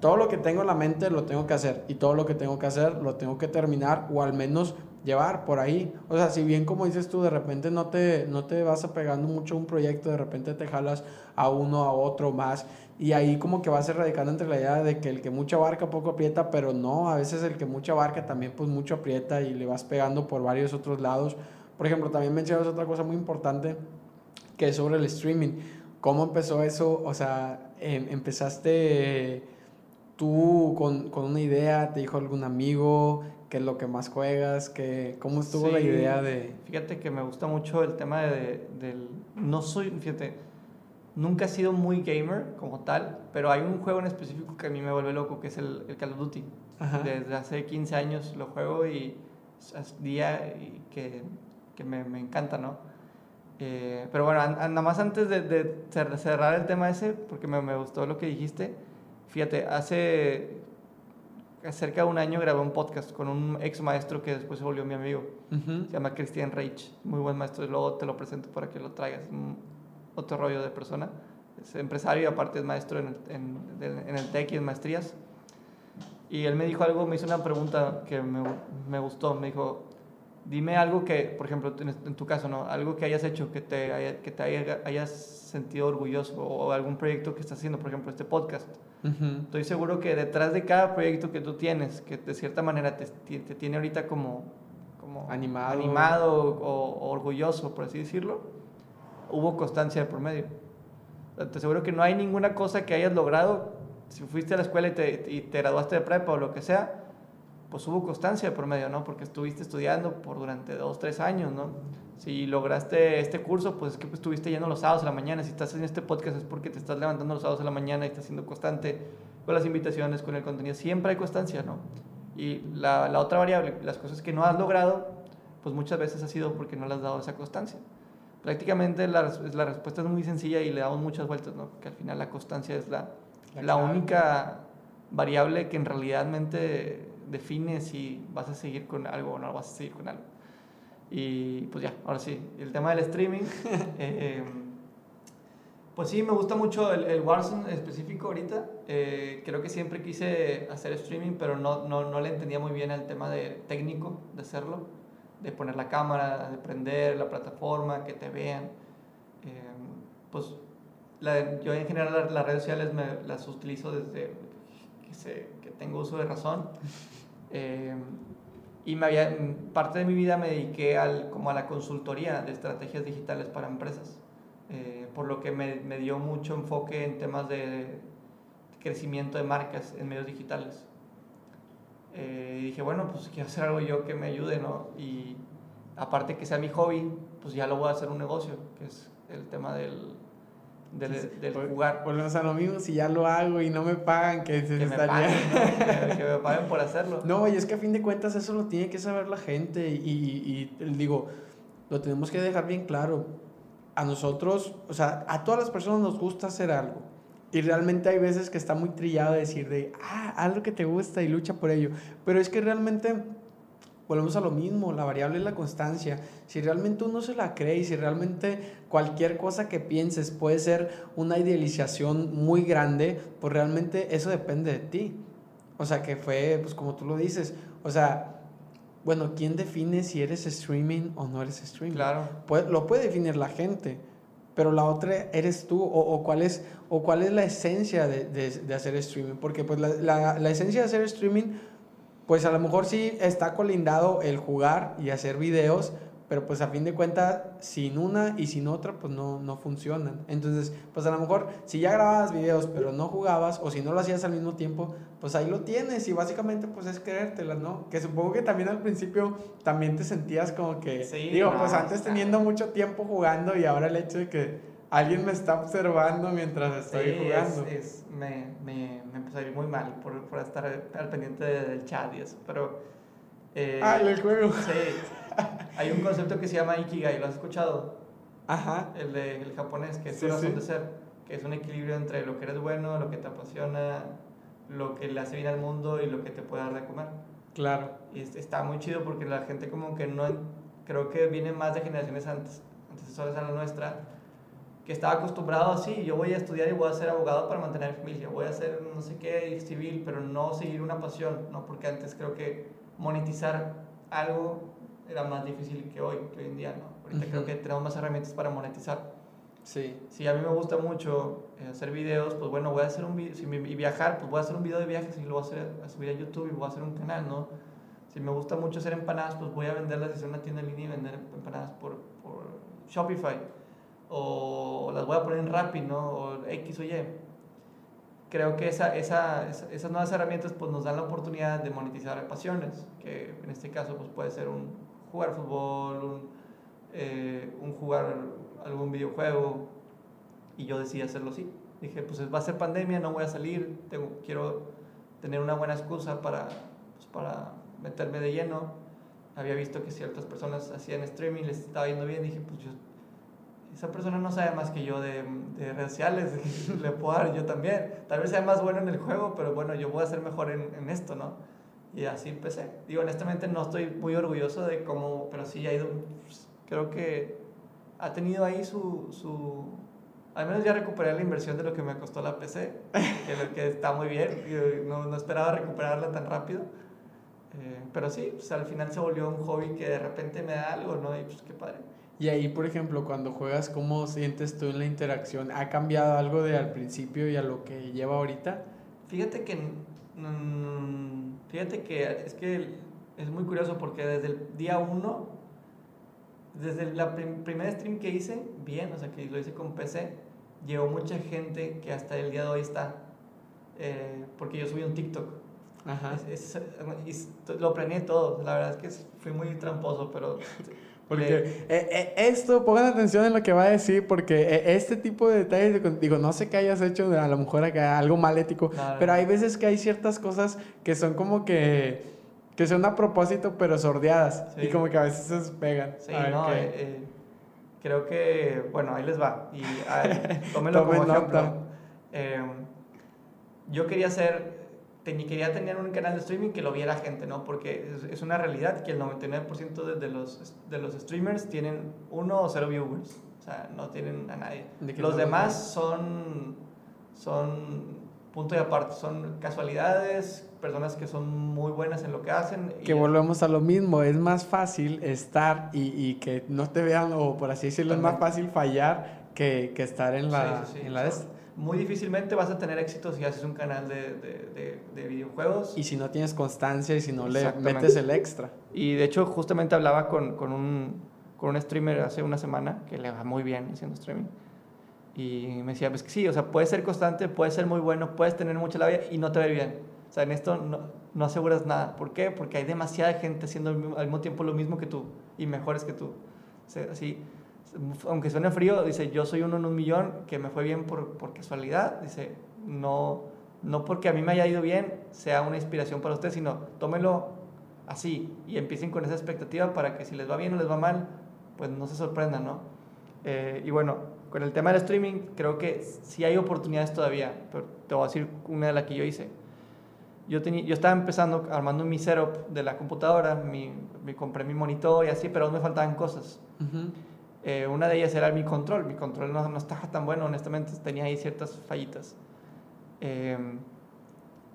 todo lo que tengo en la mente lo tengo que hacer y todo lo que tengo que hacer lo tengo que terminar o al menos llevar por ahí. O sea, si bien como dices tú, de repente no te, no te vas apegando mucho a un proyecto, de repente te jalas a uno, a otro más y ahí como que vas erradicando entre la idea de que el que mucho abarca poco aprieta, pero no, a veces el que mucho abarca también pues mucho aprieta y le vas pegando por varios otros lados. Por ejemplo, también mencionas otra cosa muy importante que es sobre el streaming. ¿Cómo empezó eso? O sea, em, empezaste tú con, con, una idea, te dijo algún amigo, qué es lo que más juegas, que, cómo estuvo la idea de... Fíjate que me gusta mucho el tema de, del... No soy, fíjate, nunca he sido muy gamer como tal, pero hay un juego en específico que a mí me vuelve loco, que es el, el Call of Duty. Desde hace 15 años lo juego y es día y que, que me, me, encanta, ¿no? Eh, pero bueno, nada más antes de, de, cerrar el tema ese, porque me, me gustó lo que dijiste, Fíjate, hace cerca de un año grabé un podcast con un ex maestro que después se volvió mi amigo. Se llama Christian Reich, muy buen maestro. Y luego te lo presento para que lo traigas. otro rollo de persona. Es empresario y aparte es maestro en el, en, en el TEC y en maestrías. Y él me dijo algo, me hizo una pregunta que me, me gustó. Me dijo, dime algo que, por ejemplo, en, tu caso, ¿no? Algo que hayas hecho, que te, que te haya, hayas sentido orgulloso o algún proyecto que estás haciendo, por ejemplo, este podcast Estoy seguro que detrás de cada proyecto que tú tienes, que de cierta manera te, te tiene ahorita como, como animado, animado o, orgulloso, por así decirlo, hubo constancia de por medio. Te aseguro que no hay ninguna cosa que hayas logrado, si fuiste a la escuela y te, y te graduaste de prepa o lo que sea, pues hubo constancia de por medio, ¿no? Porque estuviste estudiando por durante dos, tres años, ¿no? si lograste este curso, pues es que pues, estuviste yendo los sábados a la mañana. Si estás en este podcast es porque te estás levantando los sábados a la mañana y estás siendo constante con las invitaciones, con el contenido. Siempre hay constancia, ¿no? Y la, la otra variable, las cosas que no has logrado, pues muchas veces ha sido porque no le has dado esa constancia. Prácticamente la, la respuesta es muy sencilla y le damos muchas vueltas, ¿no? Que al final la constancia es la, la, la única variable que en realidad define si vas a seguir con algo o no vas a seguir con algo. Y pues ya, ahora sí, el tema del streaming. eh, pues sí, me gusta mucho el, el Warzone específico ahorita. Eh, creo que siempre quise hacer streaming, pero no, no, no, le entendía muy bien el tema de técnico de hacerlo, de poner la cámara, de prender la plataforma, que te vean. Eh, pues la, yo en general las, redes sociales me, las utilizo desde que, que tengo uso de razón. Eh, y me había, parte de mi vida me dediqué al, como a la consultoría de estrategias digitales para empresas, eh, por lo que me, me, dio mucho enfoque en temas de crecimiento de marcas en medios digitales. Eh, y dije, bueno, pues quiero hacer algo yo que me ayude, ¿no? Y aparte que sea mi hobby, pues ya lo voy a hacer un negocio, que es el tema del, del, del jugar. Volvemos a lo mismo, si ya lo hago y no me pagan, que se que me paguen, ¿no? que, me paguen por hacerlo. No, y es que a fin de cuentas eso lo tiene que saber la gente y, y, y, digo, lo tenemos que dejar bien claro. A nosotros, o sea, a todas las personas nos gusta hacer algo. Y realmente hay veces que está muy trillado decir de, ah, algo que te gusta y lucha por ello. Pero es que realmente volvemos a lo mismo, la variable es la constancia. Si realmente uno se la cree y si realmente cualquier cosa que pienses puede ser una idealización muy grande, pues realmente eso depende de ti. O sea, que fue, pues como tú lo dices, o sea, bueno, ¿quién define si eres streaming o no eres streaming? Claro. lo puede definir la gente, pero la otra eres tú, o, o cuál, es, o cuál es la esencia de, de, de hacer streaming, porque pues la, la, la esencia de hacer streaming pues a lo mejor sí está colindado el jugar y hacer videos, pero pues a fin de cuentas, sin una y sin otra, pues no, no funcionan. Entonces, pues a lo mejor si ya grababas videos, pero no jugabas, o si no lo hacías al mismo tiempo, pues ahí lo tienes y básicamente pues es creértela, ¿no? Que supongo que también al principio también te sentías como que, sí, digo, no, pues antes teniendo mucho tiempo jugando y ahora el hecho de que alguien me está observando mientras estoy jugando. Es, me, me, me, empezó a ir muy mal por, por estar al pendiente del chat y eso, pero... Eh, ah, el juego. Sí. Hay un concepto que se llama Ikigai, ¿lo has escuchado? Ajá. El, de, el japonés, que es sí, razón de ser, que es un equilibrio entre lo que eres bueno, lo que te apasiona, lo que le hace bien al mundo y lo que te puede dar de comer. Claro. Y está muy chido porque la gente como que no, creo que viene más de generaciones antes, antecesoras a la nuestra, que estaba acostumbrado así, yo voy a estudiar y voy a ser abogado para mantener familia, voy a hacer no sé qué civil, pero no seguir una pasión, ¿no? Porque antes creo que monetizar algo era más difícil que hoy, que hoy en día, ¿no? Ahorita creo que tenemos más herramientas para monetizar. Sí. Si a mí me gusta mucho eh, hacer videos, pues bueno, voy a hacer un video, si y viajar, pues voy a hacer un video de viajes y lo voy a, hacer, a subir a YouTube y voy a hacer un canal, ¿no? Si me gusta mucho hacer empanadas, pues voy a venderlas en una tienda en línea y vender empanadas por, por Shopify. O las voy a poner en Rappi, ¿no? O X o Y. Creo que esa, esa, esas nuevas herramientas pues nos dan la oportunidad de monetizar pasiones, que en este caso pues puede ser un jugar fútbol, un, eh, un jugar algún videojuego y yo decidí hacerlo así. Dije, pues va a ser pandemia, no voy a salir, tengo, quiero tener una buena excusa para, pues, para meterme de lleno. Había visto que ciertas personas hacían streaming, les estaba yendo bien, dije, pues yo, esa persona no sabe más que yo de, de redes sociales, le puedo dar yo también. Tal vez sea más bueno en el juego, pero bueno, yo voy a ser mejor en, en esto, ¿no? Y así empecé. Digo, honestamente no estoy muy orgulloso de cómo, pero sí ha ido, pues, creo que ha tenido ahí su, su, Al menos ya recuperé la inversión de lo que me costó la PC, que, lo que está muy bien. No, no esperaba recuperarla tan rápido. Eh, pero sí, pues al final se volvió un hobby que de repente me da algo, ¿no? Y pues qué padre. Y ahí, por ejemplo, cuando juegas, ¿cómo sientes tú en la interacción? ¿Ha cambiado algo de al principio y a lo que lleva ahorita? Fíjate que... Fíjate que es que es muy curioso porque desde el día uno desde la primer stream que hice, bien, o sea, que lo hice con PC, llegó mucha gente que hasta el día de hoy está, eh, porque yo subí un TikTok. Ajá. y lo planeé todo, la verdad es que fui muy tramposo, pero... Porque eh, eh, esto, pongan atención en lo que va a decir, porque este tipo de detalles, digo, no sé que hayas hecho a lo mejor acá algo mal ético, pero hay veces que hay ciertas cosas que son como que que son a propósito, pero sordeadas. Y como que a veces se pegan. Sí, no, eh, eh, creo que, bueno, ahí les va. Y tómenlo como ejemplo. Em, yo quería hacer, quería tener un canal de streaming que lo viera gente, ¿no? Porque es, una realidad que el 99% de, los, de los streamers tienen uno o cero viewers. O sea, no tienen a nadie. Los demás son, son punto y aparte, son casualidades, personas que son muy buenas en lo que hacen. Que volvemos a lo mismo, es más fácil estar y, y que no te vean, o por así decirlo, es más fácil fallar que, que estar en la... En la muy difícilmente vas a tener éxito si haces un canal de, de, de, videojuegos. Y si no tienes constancia y si no le metes el extra. Y de hecho, justamente hablaba con, con, un, con un streamer hace una semana que le va muy bien haciendo streaming. Y me decía, pues que sí, o sea, puedes ser constante, puedes ser muy bueno, puedes tener mucha labia y no te ver bien. O sea, en esto no, no, aseguras nada. ¿Por qué? Porque hay demasiada gente haciendo al mismo tiempo lo mismo que tú y mejores que tú. O sea, así, aunque suene frío, dice, yo soy uno en un millón que me fue bien por, por casualidad. Dice, no, no porque a mí me haya ido bien sea una inspiración para usted, sino tómelo así y empiecen con esa expectativa para que si les va bien o les va mal, pues no se sorprendan, ¿no? Eh, y bueno, con el tema del streaming, creo que sí hay oportunidades todavía, pero te voy a decir una de las que yo hice yo, tenía, yo estaba empezando armando mi setup de la computadora, mi, me compré mi monitor y así, pero aún me faltaban cosas. Eh, una de ellas era mi control. Mi control no, no, estaba tan bueno, honestamente, tenía ahí ciertas fallitas. Em,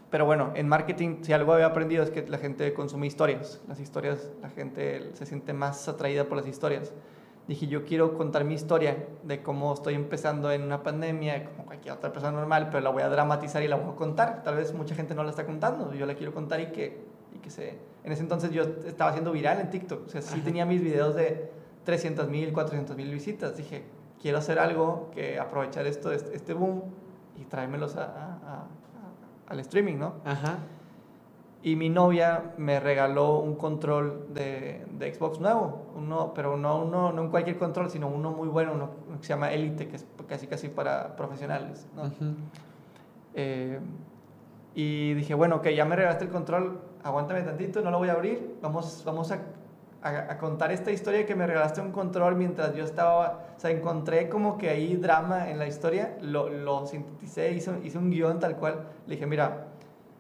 pero bueno, en marketing, si algo había aprendido es que la gente consume historias. Las historias, la gente se siente más atraída por las historias dije, yo quiero contar mi historia de cómo estoy empezando en una pandemia, como cualquier otra persona normal, pero la voy a dramatizar y la voy a contar. Tal vez mucha gente no la está contando, yo la quiero contar y que, y que se... En ese entonces yo estaba haciendo viral en TikTok, o sea, sí tenía mis videos de 300 mil, 400 mil visitas. Dije, quiero hacer algo que aprovechar esto, este, este boom y traérmelos a, al streaming, ¿no? Ajá. Y mi novia me regaló un control de, de Xbox nuevo, uno, pero no, uno, no en cualquier control, sino uno muy bueno, uno que se llama Elite, que es casi casi para profesionales. ¿no? eh, y dije, bueno, ok, ya me regalaste el control, aguántame tantito, no lo voy a abrir, vamos, vamos a, a, contar esta historia que me regalaste un control mientras yo estaba, o sea, encontré como que ahí drama en la historia, lo, lo sinteticé, hice, hice un guion tal cual, le dije, mira,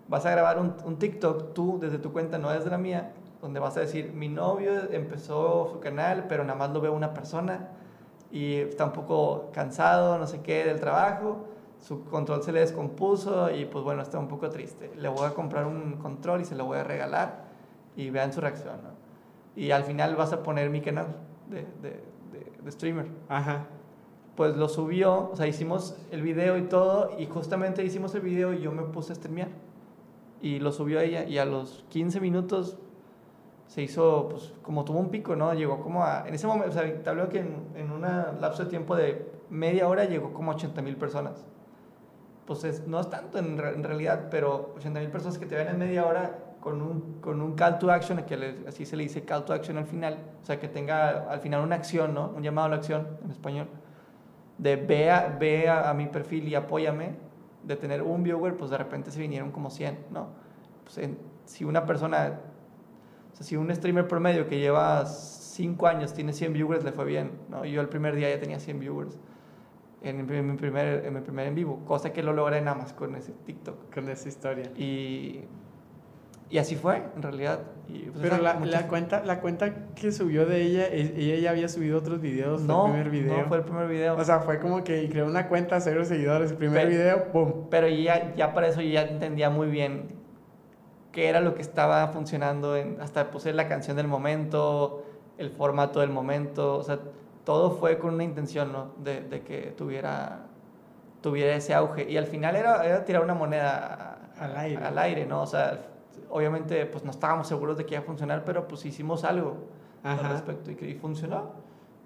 vas a grabar un, un TikTok tú desde tu cuenta, no desde la mía, donde vas a decir, mi novio empezó su canal, pero nada más lo ve una persona y está un poco cansado, no sé qué, del trabajo, su control se le descompuso y pues bueno, está un poco triste. Le voy a comprar un control y se lo voy a regalar y vean su reacción, ¿no? Y al final vas a poner mi canal de, de, de, de streamer. Ajá. Pues lo subió, o sea, hicimos el video y todo y justamente hicimos el video y yo me puse a streamear. Y lo subió ella y a los 15 minutos se hizo, pues, como tuvo un pico, ¿no? Llegó como a, en ese momento, o sea, te hablo que en, en un lapso de tiempo de media hora llegó como a 80 mil personas. Pues es, no es tanto en, en realidad, pero 80 mil personas que te ven en media hora con un, con un call to action, que le- así se le dice call to action al final, o sea, que tenga al final una acción, ¿no? Un llamado a la acción en español, de ve a, ve a, a mi perfil y apóyame, de tener un viewer, pues de repente se vinieron como 100, ¿no? Pues en- si una persona o sea, si un streamer promedio que lleva 5 años tiene 100 viewers, le fue bien. ¿no? Yo el primer día ya tenía 100 viewers en mi, en mi primer, en mi primer en vivo, cosa que lo logré nada más con ese TikTok. Con esa historia. Y, y así fue, en realidad. Y, pues, Pero la, la cuenta, la cuenta que subió de ella, ella ya había subido otros videos, fue no, el primer video. no fue el primer video. O sea, fue como que creó una cuenta, cero seguidores, el primer video, ¡pum! Pero ya, ya para eso yo ya entendía muy bien qué era lo que estaba funcionando. En, hasta puse la canción del momento, el formato del momento. O sea, todo fue con una intención, ¿no? De, de que tuviera, tuviera ese auge. Y al final era, era tirar una moneda a- Al aire. al aire, ¿no? O sea, obviamente pues no estábamos seguros de que iba a funcionar, pero pues hicimos algo Ajá. al respecto y, que- y funcionó.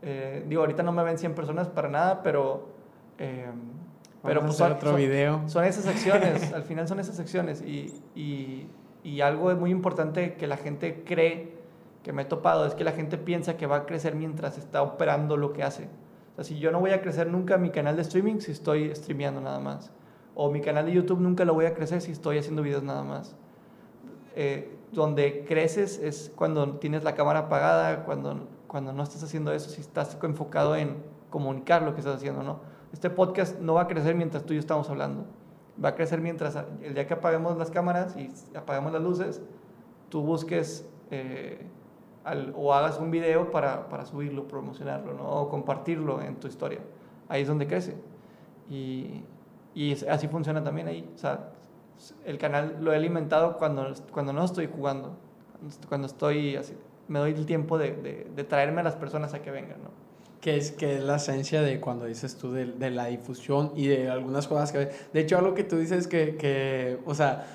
Eh, digo, ahorita no me ven 100 personas para nada, pero... eh, pero Vamos pues a hacer son- otro son- video. son esas acciones, al final son esas acciones. Y, y, y algo muy importante que la gente cree, que me he topado, es que la gente piensa que va a crecer mientras está operando lo que hace. O sea, si yo no voy a crecer nunca mi canal de streaming si estoy streameando nada más. O mi canal de YouTube nunca lo voy a crecer si estoy haciendo videos nada más. Eh, donde creces es cuando tienes la cámara apagada, cuando, cuando no estás haciendo eso, si estás enfocado en comunicar lo que estás haciendo, ¿no? Este podcast no va a crecer mientras tú y yo estamos hablando. Va a crecer mientras el día que apaguemos las cámaras y apagamos las luces, tú busques eh, o hagas un video para, para subirlo, promocionarlo, ¿no? O compartirlo en tu historia. Ahí es donde crece. Y, y así funciona también ahí. O sea, el canal lo he alimentado cuando, cuando no estoy jugando, cuando estoy así, me doy el tiempo de, de, traerme a las personas a que vengan, ¿no? Que es, que es la esencia de cuando dices tú de, de la difusión y de algunas cosas que... De hecho, algo que tú dices que, que, o sea,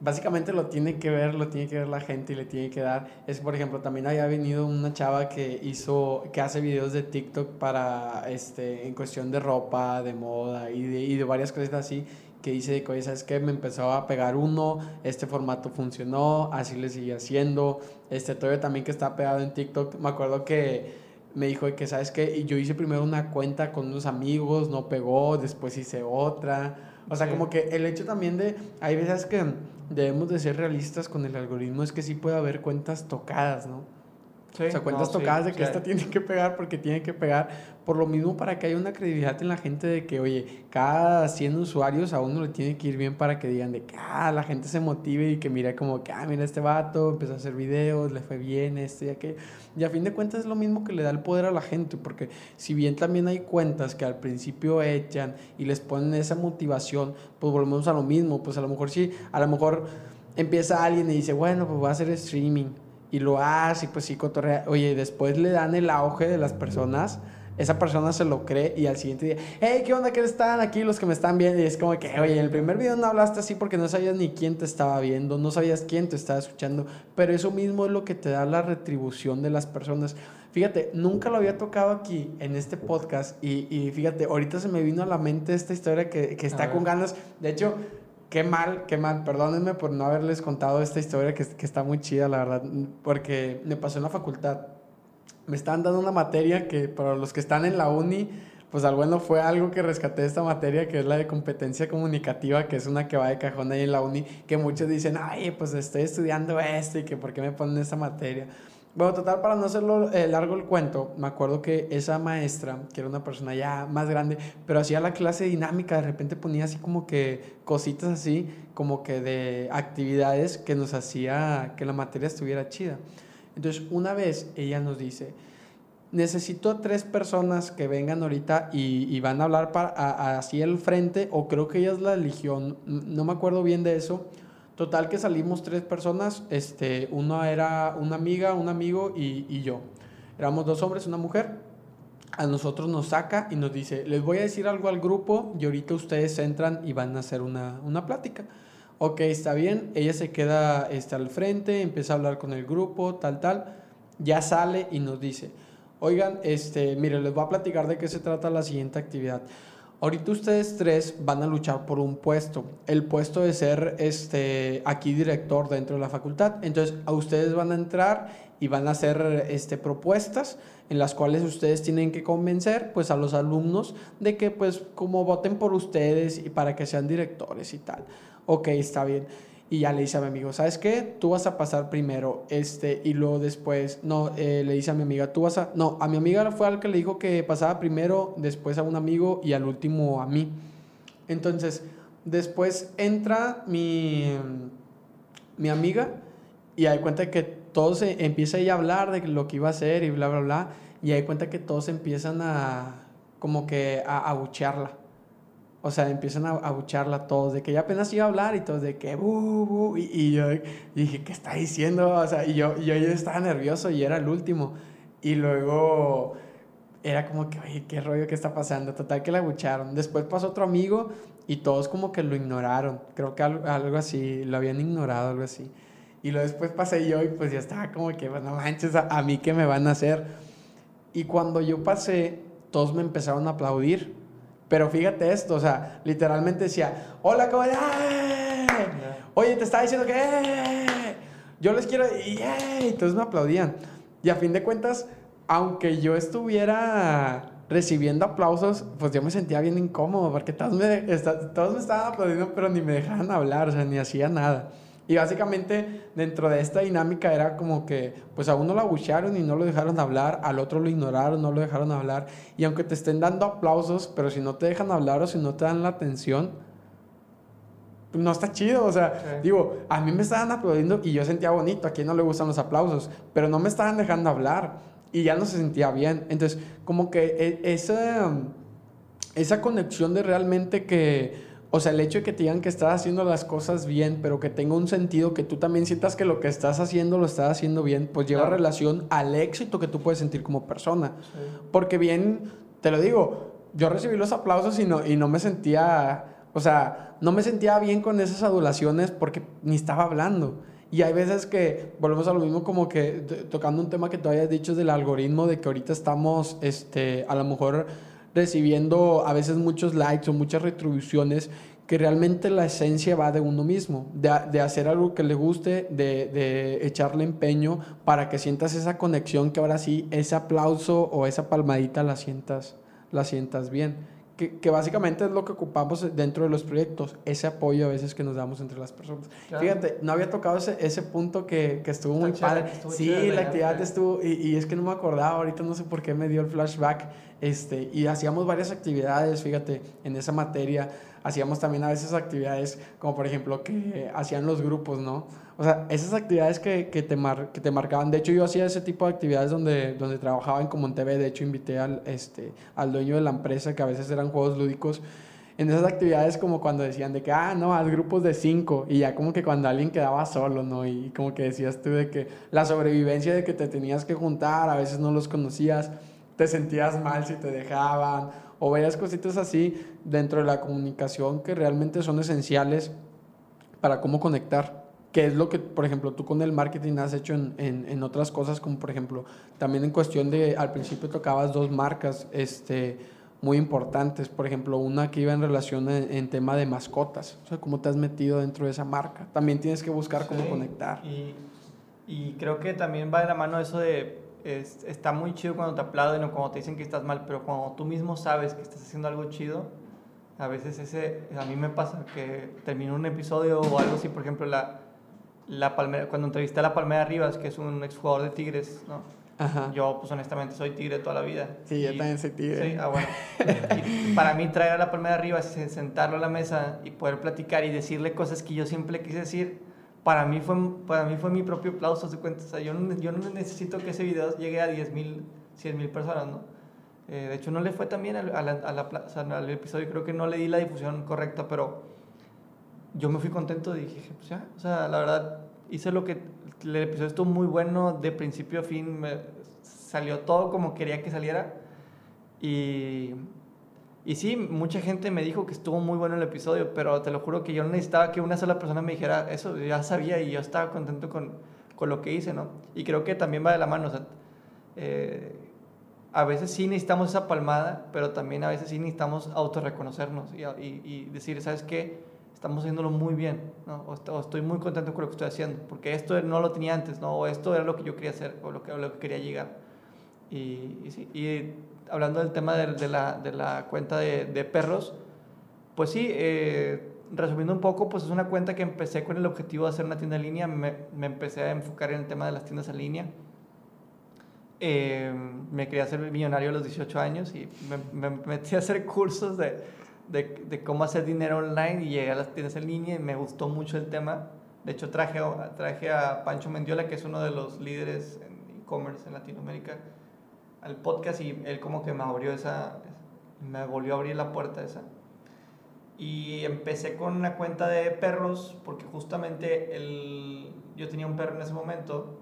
básicamente lo tiene que ver, lo tiene que ver la gente y le tiene que dar. Es, por ejemplo, también había venido una chava que hizo, que hace videos de TikTok para, este, en cuestión de ropa, de moda y de, y de varias cosas así que dice que, oye, ¿sabes qué? Me empezó a pegar uno, este formato funcionó, así le sigue haciendo. Este todavía también que está pegado en TikTok, me acuerdo que me dijo de que, ¿sabes qué? Y yo hice primero una cuenta con unos amigos, no pegó, después hice otra. O sea, Sí. como que el hecho también de, hay veces que debemos de ser realistas con el algoritmo, es que sí puede haber cuentas tocadas, ¿no? Sí, o sea, cuentas no, sí, tocadas de que sea, esta tiene que pegar porque tiene que pegar. Por lo mismo, para que haya una credibilidad en la gente de que, oye, cada 100 usuarios a uno le tiene que ir bien para que digan de que ah, la gente se motive y que mira como que, ah, mira este vato, empezó a hacer videos, le fue bien, este y aquello. Y a fin de cuentas es lo mismo que le da el poder a la gente, porque si bien también hay cuentas que al principio echan y les ponen esa motivación, pues volvemos a lo mismo. Pues a lo mejor sí, a lo mejor empieza alguien y dice, bueno, pues voy a hacer streaming y lo hace y pues sí cotorrea. Oye, y después le dan el auge de las personas. Esa persona se lo cree y al siguiente día, hey, ¿qué onda? ¿Qué están aquí los que me están viendo? Y es como que, oye, en el primer video no hablaste así porque no sabías ni quién te estaba viendo, no sabías quién te estaba escuchando, pero eso mismo es lo que te da la retribución de las personas. Fíjate, nunca lo había tocado aquí en este podcast y, y fíjate, ahorita se me vino a la mente esta historia que, que está con ganas. De hecho, qué mal, qué mal. Perdónenme por no haberles contado esta historia que, que está muy chida, la verdad, porque me pasó en la facultad. Me estaban dando una materia que para los que están en la uni, pues al bueno fue algo que rescaté de esta materia, que es la de competencia comunicativa, que es una que va de cajón ahí en la uni, que muchos dicen, ay, pues estoy estudiando esto y que por qué me ponen esta materia. Bueno, total, para no hacerlo eh, largo el cuento, me acuerdo que esa maestra, que era una persona ya más grande, pero hacía la clase dinámica, de repente ponía así como que cositas así, como que de actividades que nos hacía que la materia estuviera chida. Entonces, una vez ella nos dice, necesito tres personas que vengan ahorita y, van a hablar para, así el frente, o creo que ella es la eligió, no me acuerdo bien de eso, Total que salimos tres personas, este, uno era una amiga, un amigo y, y, yo. Éramos dos hombres, una mujer. A nosotros nos saca y nos dice, les voy a decir algo al grupo y ahorita ustedes entran y van a hacer una, una plática. Ok, está bien. Ella se queda este, al frente, empieza a hablar con el grupo, tal, tal. Ya sale y nos dice, oigan, este, mire, les voy a platicar de qué se trata la siguiente actividad. Ahorita ustedes tres van a luchar por un puesto, el puesto de ser este, aquí director dentro de la facultad. Entonces, a ustedes van a entrar y van a hacer este, propuestas en las cuales ustedes tienen que convencer pues, a los alumnos de que pues como voten por ustedes y para que sean directores y tal. Ok, está bien. Y ya le dice a mi amigo, ¿sabes qué? Tú vas a pasar primero, este, y luego después, no, eh, le dice a mi amiga, tú vas a, no, a mi amiga fue al que le dijo que pasaba primero, después a un amigo y al último a mí. Entonces, después entra mi, mi amiga y hay cuenta que todos empieza ella a hablar de lo que iba a hacer y bla, bla, bla, y hay cuenta que todos empiezan a, como que a abuchearla o sea, empiezan a abucharla todos, de que ya apenas iba a hablar y todos de que, bu, bu, y, yo dije, ¿qué está diciendo? O sea, y yo, yo, yo estaba nervioso y era el último. Y luego era como que, oye, qué rollo que está pasando. Total que la abucharon. Después pasó otro amigo y todos como que lo ignoraron. Creo que algo, algo así, lo habían ignorado, algo así. Y luego después pasé yo y pues ya estaba como que, bueno, manches, a, a mí qué me van a hacer. Y cuando yo pasé, todos me empezaron a aplaudir pero fíjate esto, o sea, literalmente decía, hola, ¿cómo Oye, te estaba diciendo que yo les quiero y entonces me aplaudían. Y a fin de cuentas, aunque yo estuviera recibiendo aplausos, pues yo me sentía bien incómodo porque todos me, todos me estaban aplaudiendo, pero ni me dejaban hablar, o sea, ni hacía nada. Y básicamente dentro de esta dinámica era como que pues a uno lo abuchearon y no lo dejaron hablar, al otro lo ignoraron, no lo dejaron hablar. Y aunque te estén dando aplausos, pero si no te dejan hablar o si no te dan la atención, no está chido. O sea, digo, a mí me estaban aplaudiendo y yo sentía bonito, a quien no le gustan los aplausos, pero no me estaban dejando hablar y ya no se sentía bien. Entonces, como que e, esa, esa conexión de realmente que o sea, el hecho de que te digan que estás haciendo las cosas bien, pero que tenga un sentido, que tú también sientas que lo que estás haciendo lo estás haciendo bien, pues lleva relación al éxito que tú puedes sentir como persona. Porque bien, te lo digo, yo recibí los aplausos y no, y no me sentía, o sea, no me sentía bien con esas adulaciones porque ni estaba hablando. Y hay veces que volvemos a lo mismo como que tocando un tema que tú habías dicho del algoritmo, de que ahorita estamos, este, a lo mejor recibiendo a veces muchos likes o muchas retribuciones que realmente la esencia va de uno mismo, de, de hacer algo que le guste, de, de, echarle empeño para que sientas esa conexión, que ahora sí, ese aplauso o esa palmadita la sientas, la sientas bien que, que, básicamente es lo que ocupamos dentro de los proyectos, ese apoyo a veces que nos damos entre las personas. Fíjate, no había tocado ese, ese punto que, que estuvo muy padre. sí, la actividad estuvo, y, y, es que no me acordaba, ahorita no sé por qué me dio el flashback, este, y hacíamos varias actividades, fíjate, en esa materia. Hacíamos también a veces actividades como por ejemplo que hacían los grupos, ¿no? O sea, esas actividades que, que, te, mar, que te marcaban. De hecho, yo hacía ese tipo de actividades donde, donde trabajaba en TV. De hecho, invité al, este, al dueño de la empresa, que a veces eran juegos lúdicos. En esas actividades como cuando decían de que, ah, no, haz grupos de cinco. Y ya como que cuando alguien quedaba solo, ¿no? Y como que decías tú de que la sobrevivencia de que te tenías que juntar, a veces no los conocías, te sentías mal si te dejaban. O varias cositas así dentro de la comunicación que realmente son esenciales para cómo conectar que es lo que, por ejemplo, tú con el marketing has hecho en, en, en, otras cosas, como por ejemplo, también en cuestión de, al principio tocabas dos marcas, este, muy importantes. Por ejemplo, una que iba en relación en, tema de mascotas. O sea, cómo te has metido dentro de esa marca. También tienes que buscar cómo conectar. Y, y, creo que también va de la mano eso de, está muy chido cuando te aplauden o cuando te dicen que estás mal, pero cuando tú mismo sabes que estás haciendo algo chido, a veces ese, a mí me pasa que termino un episodio o algo así, por ejemplo, la, la palmera, cuando entrevisté a la Palmera Rivas, que es un exjugador de Tigres, ¿no? Ajá. Yo, pues honestamente, soy tigre toda la vida. Sí, yo también soy tigre. Sí, ah, bueno. para mí, traer a la Palmera Rivas, sentarlo a la mesa y poder platicar y decirle cosas que yo siempre quise decir, para mí fue, para mí fue mi propio aplauso, se cuenta. O sea, yo no, yo no necesito que ese video llegue a 10 mil, 100 mil personas, ¿no? Eh, de hecho, no le fue tan bien a la, a la, o sea, al episodio, creo que no le di la difusión correcta, pero yo me fui contento y dije, pues ya, o sea, la verdad, hice lo que, el episodio estuvo muy bueno, de principio a fin, me, salió todo como quería que saliera. Y, y sí, mucha gente me dijo que estuvo muy bueno el episodio, pero te lo juro que yo no necesitaba que una sola persona me dijera eso, ya sabía y yo estaba contento con, con lo que hice, ¿no? Y creo que también va de la mano, o sea, eh, a veces sí necesitamos esa palmada, pero también a veces sí necesitamos autorreconocernos y, y, y decir, ¿sabes qué? Estamos haciéndolo muy bien, ¿no? o, estoy muy contento con lo que estoy haciendo, porque esto no lo tenía antes, ¿no? o esto era lo que yo quería hacer, o lo que, lo que quería llegar. Y, y, sí, y hablando del tema de, de, la, de la, cuenta de, de, perros, pues sí, eh, resumiendo un poco, pues es una cuenta que empecé con el objetivo de hacer una tienda en línea, me, me empecé a enfocar en el tema de las tiendas en línea eh, me quería hacer millonario a los 18 años y me, metí a hacer cursos de, de, cómo hacer dinero online y llegué a las tiendas en línea y me gustó mucho el tema. De hecho, traje, traje a Pancho Mendiola, que es uno de los líderes en e-commerce en Latinoamérica, al podcast y él como que me abrió esa, me volvió a abrir la puerta esa. Y empecé con una cuenta de perros porque justamente el, yo tenía un perro en ese momento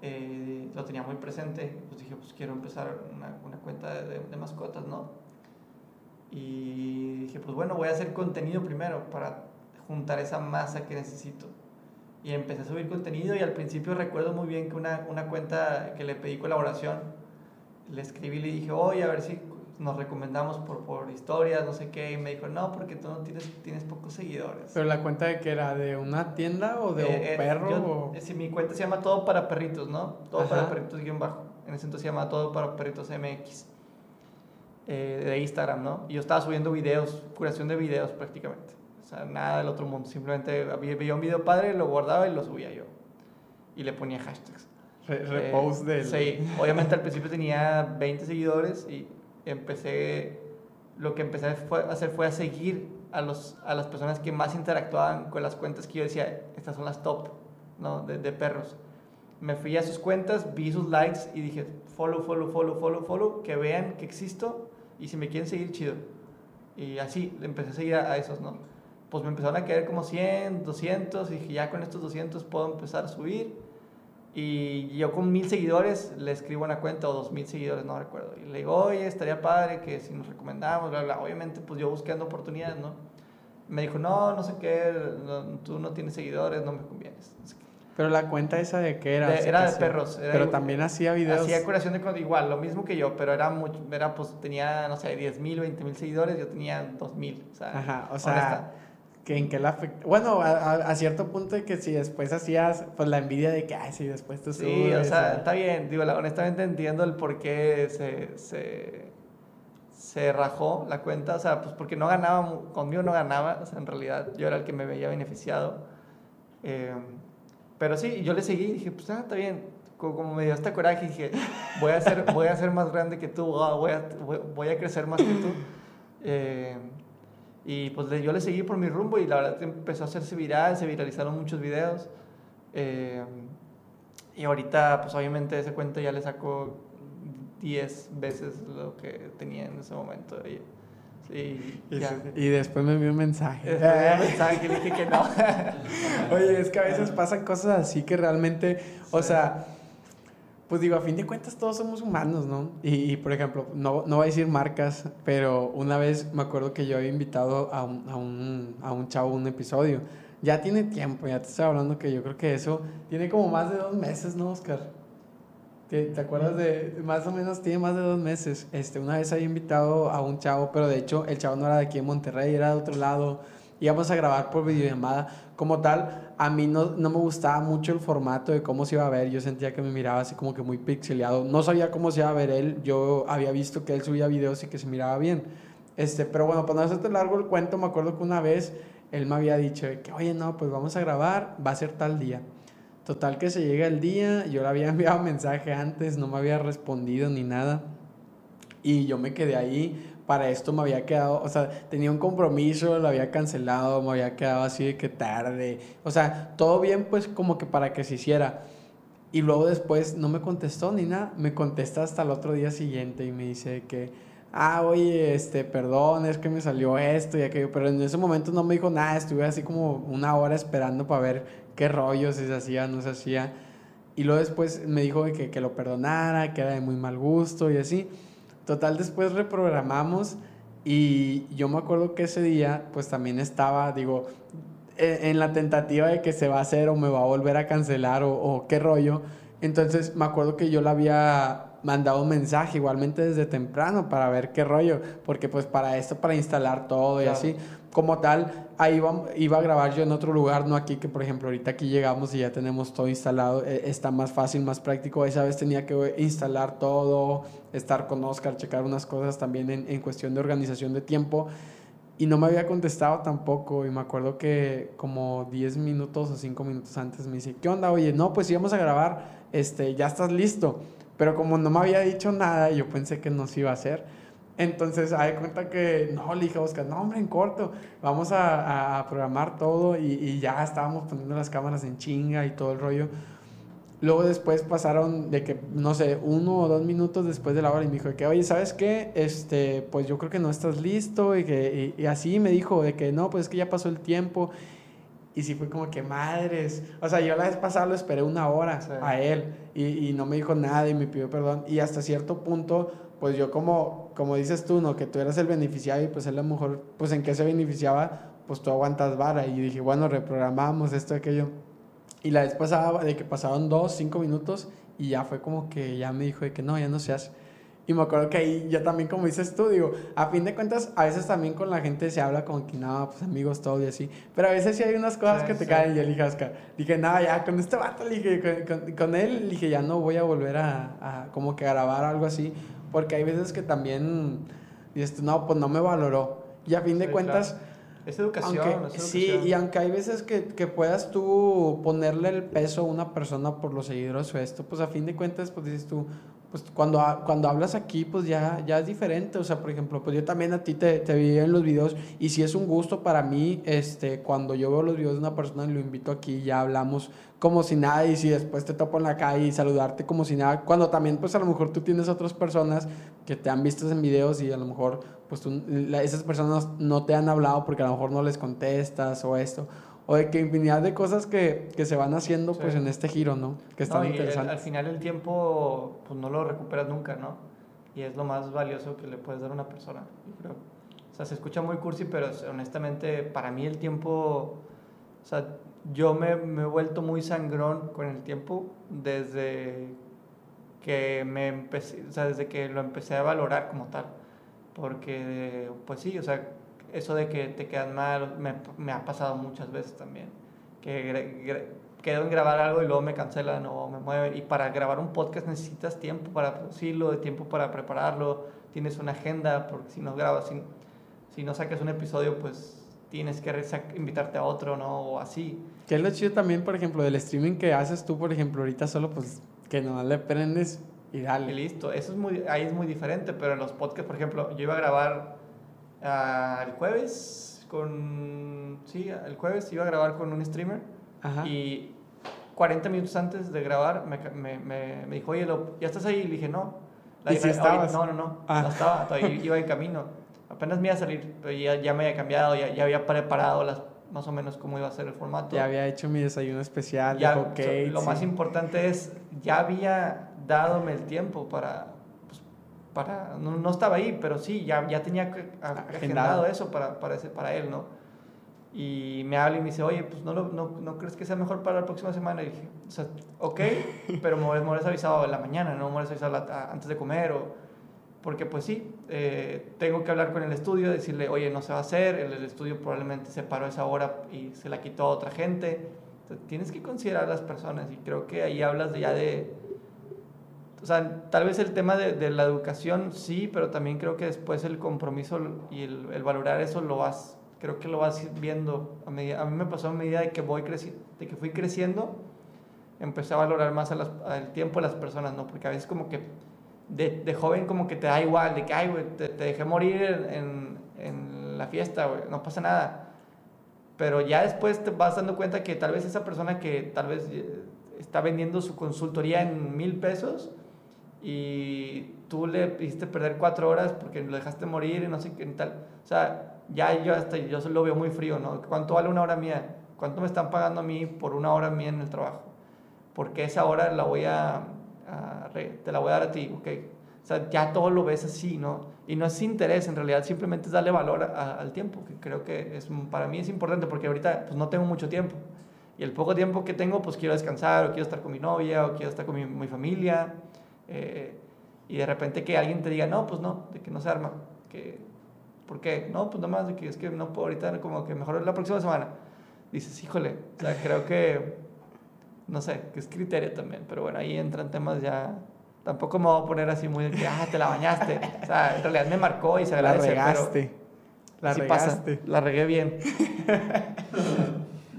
eh, lo tenía muy presente, pues dije, pues quiero empezar una, una cuenta de, de, mascotas, ¿no? Y dije, pues bueno, voy a hacer contenido primero para juntar esa masa que necesito. Y empecé a subir contenido y al principio recuerdo muy bien que una, una cuenta que le pedí colaboración, le escribí y le dije, oye, a ver si nos recomendamos por, por historias, no sé qué, y me dijo, no, porque tú no tienes, tienes pocos seguidores. ¿Pero la cuenta de que era de una tienda o de un eh, eh, perro? si mi cuenta se llama Todo para Perritos, ¿no? Todo para Perritos guion bajo. En ese entonces se llama Todo para Perritos MX. Eh, de Instagram, ¿no? Y yo estaba subiendo videos, curación de videos prácticamente. O sea, nada del otro mundo. Simplemente veía un video padre, lo guardaba y lo subía yo. Y le ponía hashtags. repost de Sí, obviamente al principio tenía 20 seguidores y empecé, lo que empecé a hacer fue a seguir a, los, a las personas que más interactuaban con las cuentas que yo decía, estas son las top, ¿no? De, de perros. Me fui a sus cuentas, vi sus likes y dije, follow, follow, follow, follow, follow, que vean que existo y si me quieren seguir, chido. Y así, empecé a seguir a, a esos, ¿no? Pues me empezaron a caer como 100, 200 y dije, ya con estos 200 puedo empezar a subir y yo con mil seguidores le escribo una cuenta o dos mil seguidores, no recuerdo. Y le digo, oye, estaría padre que si nos recomendamos, bla, bla. Obviamente, pues yo buscando oportunidades, ¿no? Me dijo, no, no sé qué, tú no tienes seguidores, no me convienes. Pero la cuenta esa de qué era? era de perros. pero también hacía videos. Hacía curación de igual, lo mismo que yo, pero era mucho, era pues tenía, no sé, 10 mil, 20 mil seguidores, yo tenía 2 mil. O sea, Ajá, o sea, que en que la afecta. Bueno, a, a, cierto punto de que si después hacías, pues la envidia de que, ay, si después tú subes. Sí, o sea, está bien. Digo, honestamente entiendo el por qué se, se, se, rajó la cuenta. O sea, pues porque no ganaba, conmigo no ganaba. O sea, en realidad yo era el que me veía beneficiado. Eh, pero sí, yo le seguí y dije, pues, ah, está bien. Como, me dio hasta coraje, dije, voy a ser, voy a ser más grande que tú, ah, voy, a, voy, a crecer más que tú. Eh, y pues yo le seguí por mi rumbo y la verdad empezó a hacerse viral, se viralizaron muchos videos. Eh, y ahorita, pues obviamente ese cuento ya le sacó 10 veces lo que tenía en ese momento. Y, y, y después me envió un mensaje. Después me envió un mensaje y dije que no. Oye, es que a veces pasan cosas así que realmente, o sea pues digo, a fin de cuentas todos somos humanos, ¿no? Y, por ejemplo, no, no voy a decir marcas, pero una vez me acuerdo que yo había invitado a un, a un, a un chavo un episodio. Ya tiene tiempo, ya te estoy hablando que yo creo que eso tiene como más de dos meses, ¿no, Oscar? ¿Te, ¿Te, acuerdas de, más o menos, tiene más de dos meses, este, una vez había invitado a un chavo, pero de hecho el chavo no era de aquí en Monterrey, era de otro lado, íbamos a grabar por videollamada, como tal, a mí no, no me gustaba mucho el formato de cómo se iba a ver, yo sentía que me miraba así como que muy pixeleado, no sabía cómo se iba a ver él, yo había visto que él subía videos y que se miraba bien, este, pero bueno, para no hacerte largo el cuento, me acuerdo que una vez él me había dicho que, oye, no, pues vamos a grabar, va a ser tal día. Total que se llega el día, yo le había enviado mensaje antes, no me había respondido ni nada. Y yo me quedé ahí, para esto me había quedado, o sea, tenía un compromiso, lo había cancelado, me había quedado así de que tarde. O sea, todo bien pues como que para que se hiciera. Y luego después no me contestó ni nada, me contesta hasta el otro día siguiente y me dice que, ah, oye, este, perdón, es que me salió esto y aquello, pero en ese momento no me dijo nada, estuve así como una hora esperando para ver qué rollo, si se hacía, no se hacía. Y luego después me dijo que, que lo perdonara, que era de muy mal gusto y así. Total, después reprogramamos y yo me acuerdo que ese día pues también estaba, digo, e, en la tentativa de que se va a hacer o me va a volver a cancelar o, o qué rollo. Entonces me acuerdo que yo le había mandado un mensaje como tal, ahí iba, iba, a grabar yo en otro lugar, no aquí, que por ejemplo ahorita aquí llegamos y ya tenemos todo instalado, eh, está más fácil, más práctico, esa vez tenía que instalar todo, estar con Oscar, checar unas cosas también en, en cuestión de organización de tiempo. Y no me había contestado tampoco. Y me acuerdo que como 10 minutos o 5 minutos antes me dice, ¿qué onda? Oye, no, pues íbamos a grabar, este, ya estás listo. Pero como no me había dicho nada, yo pensé que no se iba a hacer. Entonces, hay cuenta que, no, le dije a Oscar, no, hombre, en corto, vamos a, a programar todo y, y, ya estábamos poniendo las cámaras en chinga y todo el rollo. Luego después pasaron de que, no sé, uno o dos minutos después de la hora y me dijo que, oye, ¿sabes qué? Este, pues yo creo que no estás listo y que, y, y así me dijo de que, no, pues es que ya pasó el tiempo. Y sí fue como que madres. O sea, yo la vez pasada lo esperé una hora sí. a él y, y, no me dijo nada y me pidió perdón. Y hasta cierto punto, pues yo como, como dices tú, ¿no? Que tú eras el beneficiario y pues él a lo mejor, pues en qué se beneficiaba, pues tú aguantas vara. Y dije, bueno, reprogramamos esto, aquello. Y la vez pasada, de que pasaron dos, cinco minutos y ya fue como que ya me dijo de que no, ya no se hace. Y me acuerdo que ahí yo también, como dices tú, digo, a fin de cuentas, a veces también con la gente se habla como que, no, pues amigos, todo y así. Pero a veces sí hay unas cosas sí, que te sí. caen y yo le dije, Oscar, dije, no, ya, con este vato, le dije, con, con, con, él, dije, ya no voy a volver a, a, como que grabar algo así. Porque hay veces que también, dices, no, pues no me valoró. Y a fin de sí, cuentas... Claro. Es educación, aunque, es educación. Sí, y aunque hay veces que, que, puedas tú ponerle el peso a una persona por los seguidores o esto, pues a fin de cuentas, pues dices tú, pues cuando, cuando hablas aquí, pues ya, ya es diferente. O sea, por ejemplo, pues yo también a ti te, te vi en los videos y si es un gusto para mí, este, cuando yo veo los videos de una persona y lo invito aquí, ya hablamos como si nada y si después te topo en la calle y saludarte como si nada, cuando también pues a lo mejor tú tienes otras personas que te han visto en videos y a lo mejor pues tú, esas personas no te han hablado porque a lo mejor no les contestas o esto o de que infinidad de cosas que, que se van haciendo sí. pues en este giro, ¿no? Que están no, interesantes. al final el tiempo pues no lo recuperas nunca, ¿no? Y es lo más valioso que le puedes dar a una persona, yo creo. O sea, se escucha muy cursi, pero honestamente para mí el tiempo, o sea, yo me, me he vuelto muy sangrón con el tiempo desde que me empecé, o sea, desde que lo empecé a valorar como tal. Porque, pues sí, o sea, eso de que te quedan mal me, me ha pasado muchas veces también. Que quedo en grabar algo y luego me cancelan o me mueven. Y para grabar un podcast necesitas tiempo para producirlo, de tiempo para prepararlo, tienes una agenda, porque si no grabas, si, si no sacas un episodio, pues tienes que invitarte a otro, ¿no? O así. Que es lo chido también, por ejemplo, del streaming que haces tú, por ejemplo, ahorita solo, pues, que no le prendes y dale. Y listo, eso es muy, ahí es muy diferente, pero en los podcasts, por ejemplo, yo iba a grabar uh, el jueves con, sí, el jueves iba a grabar con un streamer Ajá. y 40 minutos antes de grabar me, me, me, me dijo, oye, lo, ¿ya estás ahí? Y le dije, no. La ¿Y si estabas? No, no, no, ah. no estaba, todavía iba en camino. Apenas me iba a salir, pero ya, ya me había cambiado, ya, ya había preparado las más o menos cómo iba a ser el formato. Ya había hecho mi desayuno especial, ya, okay, Lo sí. más importante es, ya había dadome el tiempo para, para no, no, estaba ahí, pero sí, ya, ya tenía agendado eso para, para, ese, para él, ¿no? Y me habla y me dice, oye, pues no, lo- no, no crees que sea mejor para la próxima semana. Y dije, o sea, ok, pero me hubieras avisado en la mañana, no me hubieras avisado la- antes de comer. O, porque pues sí, eh, tengo que hablar con el estudio, decirle, oye, no se va a hacer, el, el estudio probablemente se paró esa hora y se la quitó a otra gente. Entonces, tienes que considerar a las personas y creo que ahí hablas de ya de... O sea, tal vez el tema de, de la educación sí, pero también creo que después el compromiso y el, el valorar eso lo vas, creo que lo vas viendo. A, medida- a mí me pasó a medida de que, voy creci- de que fui creciendo, empecé a valorar más a al tiempo de las personas, ¿no? Porque a veces como que de, de joven como que te da igual, de que, ay, güey, te, te dejé morir en, en, la fiesta, no pasa nada. Pero ya después te vas dando cuenta que tal vez esa persona que tal vez eh, está vendiendo su consultoría en mil pesos y tú le hiciste perder cuatro horas porque lo dejaste morir y no sé qué tal. O sea, ya yo hasta yo lo veo muy frío, ¿no? ¿Cuánto vale una hora mía? ¿Cuánto me están pagando a mí por una hora mía en el trabajo? Porque esa hora la voy a, a te la voy a dar a ti, ¿ok? O sea, ya todo lo ves así, ¿no? Y no es interés, en realidad simplemente es darle valor a- al tiempo, que creo que es, para mí es importante porque ahorita pues no tengo mucho tiempo. Y el poco tiempo que tengo, pues quiero descansar, o quiero estar con mi novia, o quiero estar con mi, mi familia. Eh, y de repente que alguien te diga, no, pues no, de que no se arma. Que, ¿Por qué? No, pues nada más de que es que no puedo ahorita, como que mejor la próxima semana. Dices, híjole, o sea, creo que, no sé, que es criterio también. Pero bueno, ahí entran temas ya. Tampoco me voy a poner así muy de que, ah, te la bañaste. O sea, en realidad me marcó y se La agradece. pero regaste. La así pasa. La regué bien.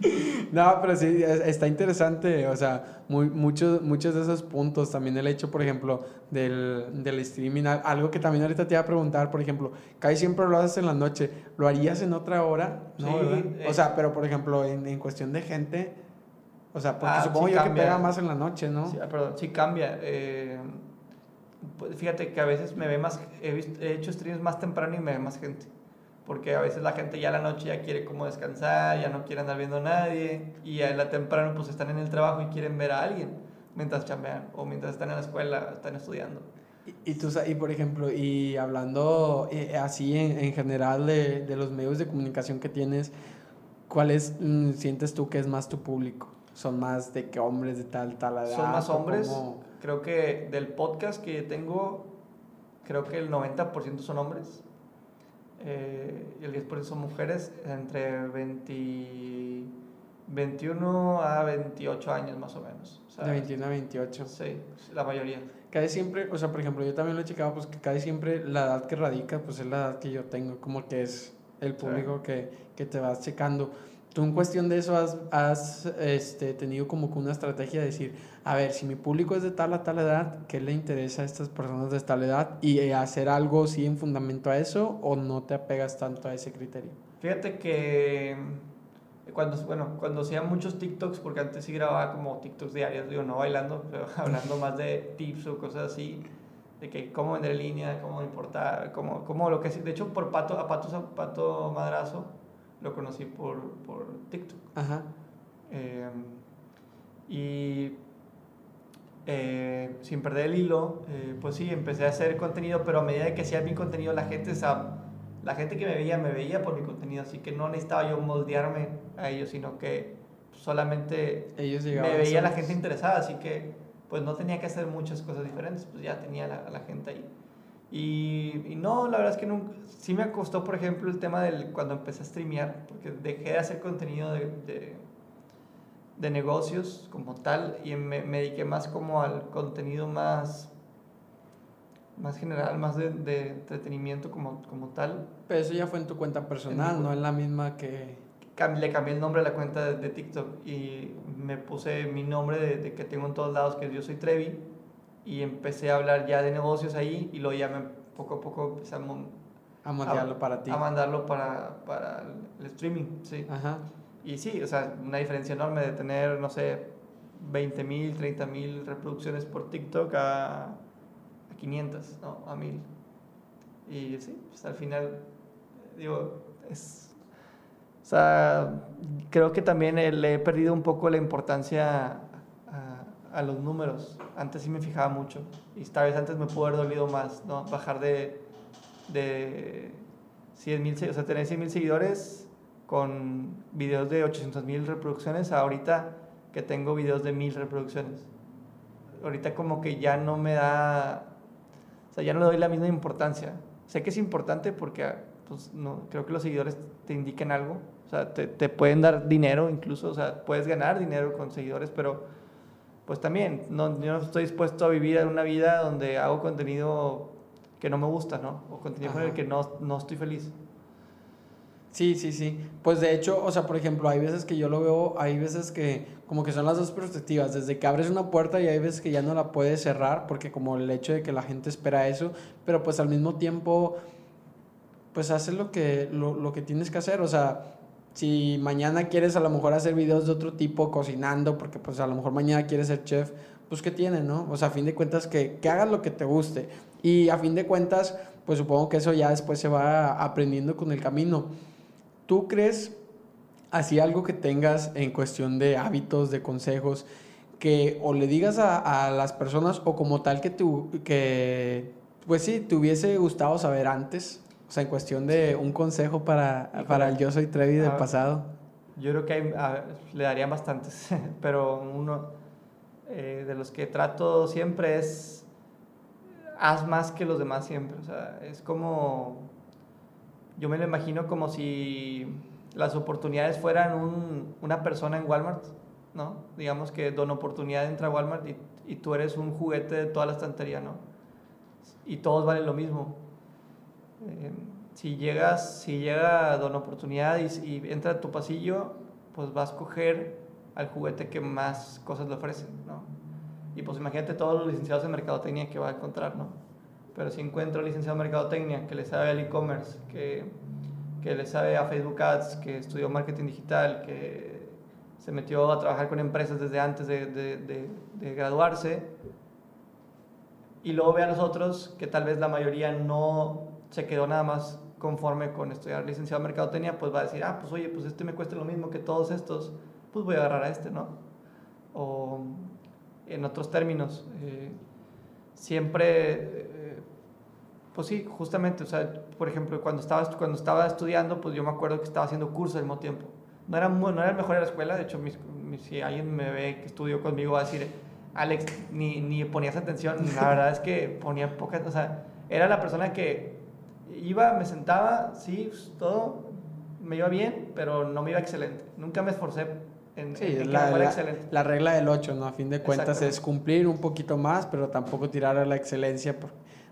No, pero sí, es- está interesante, o sea, muy, muchos, muchos de esos puntos, también el hecho, por ejemplo, del, del streaming, al- algo que también ahorita te iba a preguntar, por ejemplo, casi siempre lo haces en la noche, ¿lo harías en otra hora? No, Sí, ¿verdad? eh. O sea, pero por ejemplo, en, en cuestión de gente, o sea, porque Ah, supongo sí yo cambia. que pega más en la noche, ¿no? Sí, ah, perdón, sí cambia. eh, pues fíjate que a veces me ve más, he, visto- he hecho streams más temprano y me ve más gente. Porque a veces la gente ya a la noche ya quiere como descansar, ya no quiere andar viendo a nadie. Y a la temprano pues están en el trabajo y quieren ver a alguien mientras chambean o mientras están en la escuela, están estudiando. Y, y tú, y por ejemplo, y hablando eh, así en, en general de, de los medios de comunicación que tienes, ¿cuáles mm, sientes tú que es más tu público? ¿Son más de que hombres de tal, tal edad? Son más hombres. Creo que del podcast que tengo, creo que el 90% son hombres. Eh, y el 10% son mujeres entre 20, 21 a 28 años más o menos. De 21 a 28. Sí, la mayoría. Casi siempre, o sea, por ejemplo, yo también lo he checado, pues que casi siempre la edad que radica, pues es la edad que yo tengo, como que es el público que, que te vas checando. Tú en cuestión de eso has, has este, tenido como que una estrategia de decir, a ver, si mi público es de tal a tal edad, ¿qué le interesa a estas personas de tal edad? Y eh, hacer algo sí en fundamento a eso o no te apegas tanto a ese criterio. Fíjate que cuando, bueno, cuando hacía muchos TikToks, porque antes sí grababa como TikToks diarios, digo, no bailando, pero hablando más de tips o cosas así, de que cómo vender en línea, cómo importar, cómo, cómo lo que. De hecho, por Pato, a Pato, a Pato Madrazo lo conocí por, por TikTok. Ajá. Eh, y eh, sin perder el hilo, eh, pues sí, empecé a hacer contenido, pero a medida que hacía mi contenido, la gente, sa- la gente que me veía, me veía por mi contenido, así que no necesitaba yo moldearme a ellos, sino que solamente Ellos me veía la gente interesada, así que pues no tenía que hacer muchas cosas diferentes, pues ya tenía la, a la gente ahí. Y, y no, la verdad es que nunca, sí me costó, por ejemplo, el tema del cuando empecé a streamear, porque dejé de hacer contenido de, de, de negocios como tal y me, me dediqué más como al contenido más, más general, más de, de entretenimiento como, como tal. Pero eso ya fue en tu cuenta personal, no en la misma que... Le cambié el nombre a la cuenta de, TikTok y me puse mi nombre de que tengo en todos lados, que yo soy Trevi, y empecé a hablar ya de negocios ahí y ya me, poco a poco empecé a, moldearlo para ti. a mandarlo para, para el streaming, sí. Ajá. Y sí, o sea, una diferencia enorme de tener, no sé, 20 mil, 30 mil reproducciones por TikTok a, a 500, no, a 1000. Y sí, pues al final, digo, es... O sea, creo que también le he perdido un poco la importancia a, los números. Antes sí me fijaba mucho. Y tal vez antes me pudo haber dolido más, ¿no? Bajar de, de 100 mil, o sea, tener 100 mil seguidores con videos de 800 mil reproducciones a ahorita que tengo videos de mil reproducciones. Ahorita como que ya no me da, o sea, ya no le doy la misma importancia. Sé que es importante porque pues, no, creo que los seguidores te indiquen algo, o sea, te, te, pueden dar dinero incluso, o sea, puedes ganar dinero con seguidores, pero pues también no, yo no estoy dispuesto a vivir una vida donde hago contenido que no me gusta, ¿no? O contenido con el que no, no estoy feliz. Sí, sí, sí. Pues de hecho, o sea, por ejemplo, hay veces que yo lo veo, hay veces que como que son las dos perspectivas, desde que abres una puerta y hay veces que ya no la puedes cerrar porque como el hecho de que la gente espera eso, pero pues al mismo tiempo, pues haces lo que, lo, lo que tienes que hacer, o sea, si mañana quieres a lo mejor hacer videos de otro tipo, cocinando, porque pues a lo mejor mañana quieres ser chef, pues ¿qué tiene, no? O sea, a fin de cuentas que, que hagas lo que te guste. Y a fin de cuentas, pues supongo que eso ya después se va aprendiendo con el camino. ¿Tú crees, así algo que tengas en cuestión de hábitos, de consejos, que o le digas a, a las personas o como tal que, tu, que, pues sí, te hubiese gustado saber antes? O sea, en cuestión de un consejo para, para el Yo Soy Trevi del pasado. Yo creo que hay, a, le darían bastantes, pero uno eh, de los que trato siempre es haz más que los demás siempre. O sea, es como, yo me lo imagino como si las oportunidades fueran un, una persona en Walmart, ¿no? Digamos que Don Oportunidad entra a Walmart y, y tú eres un juguete de toda la estantería, ¿no? Y todos valen lo mismo eh, si llegas, si llega Don Oportunidad y, y, entra a tu pasillo, pues vas a escoger al juguete que más cosas le ofrecen, ¿no? Y pues imagínate todos los licenciados en mercadotecnia que va a encontrar, ¿no? Pero si encuentro licenciado en mercadotecnia que le sabe al e-commerce, que, que le sabe a Facebook Ads, que estudió marketing digital, que se metió a trabajar con empresas desde antes de, de, de, de graduarse, y luego ve a los otros que tal vez la mayoría no se quedó nada más conforme con estudiar licenciado en mercadotecnia, pues va a decir, ah, pues oye, pues este me cuesta lo mismo que todos estos, pues voy a agarrar a este, ¿no? O en otros términos, eh, siempre, eh, pues sí, justamente, o sea, por ejemplo, cuando estaba, cuando estaba estudiando, pues yo me acuerdo que estaba haciendo cursos al mismo tiempo. No era, no era el mejor de la escuela, de hecho, mis, mis, si alguien me ve que estudió conmigo va a decir, Alex, ni, ni ponías atención, la verdad es que ponía pocas, o sea, era la persona que iba, me sentaba, sí, pues, todo, me iba bien, pero no me iba excelente. Nunca me esforcé en, sí, en la, la. La regla del 8, ¿no? A fin de cuentas es cumplir un poquito más, pero tampoco tirar a la excelencia.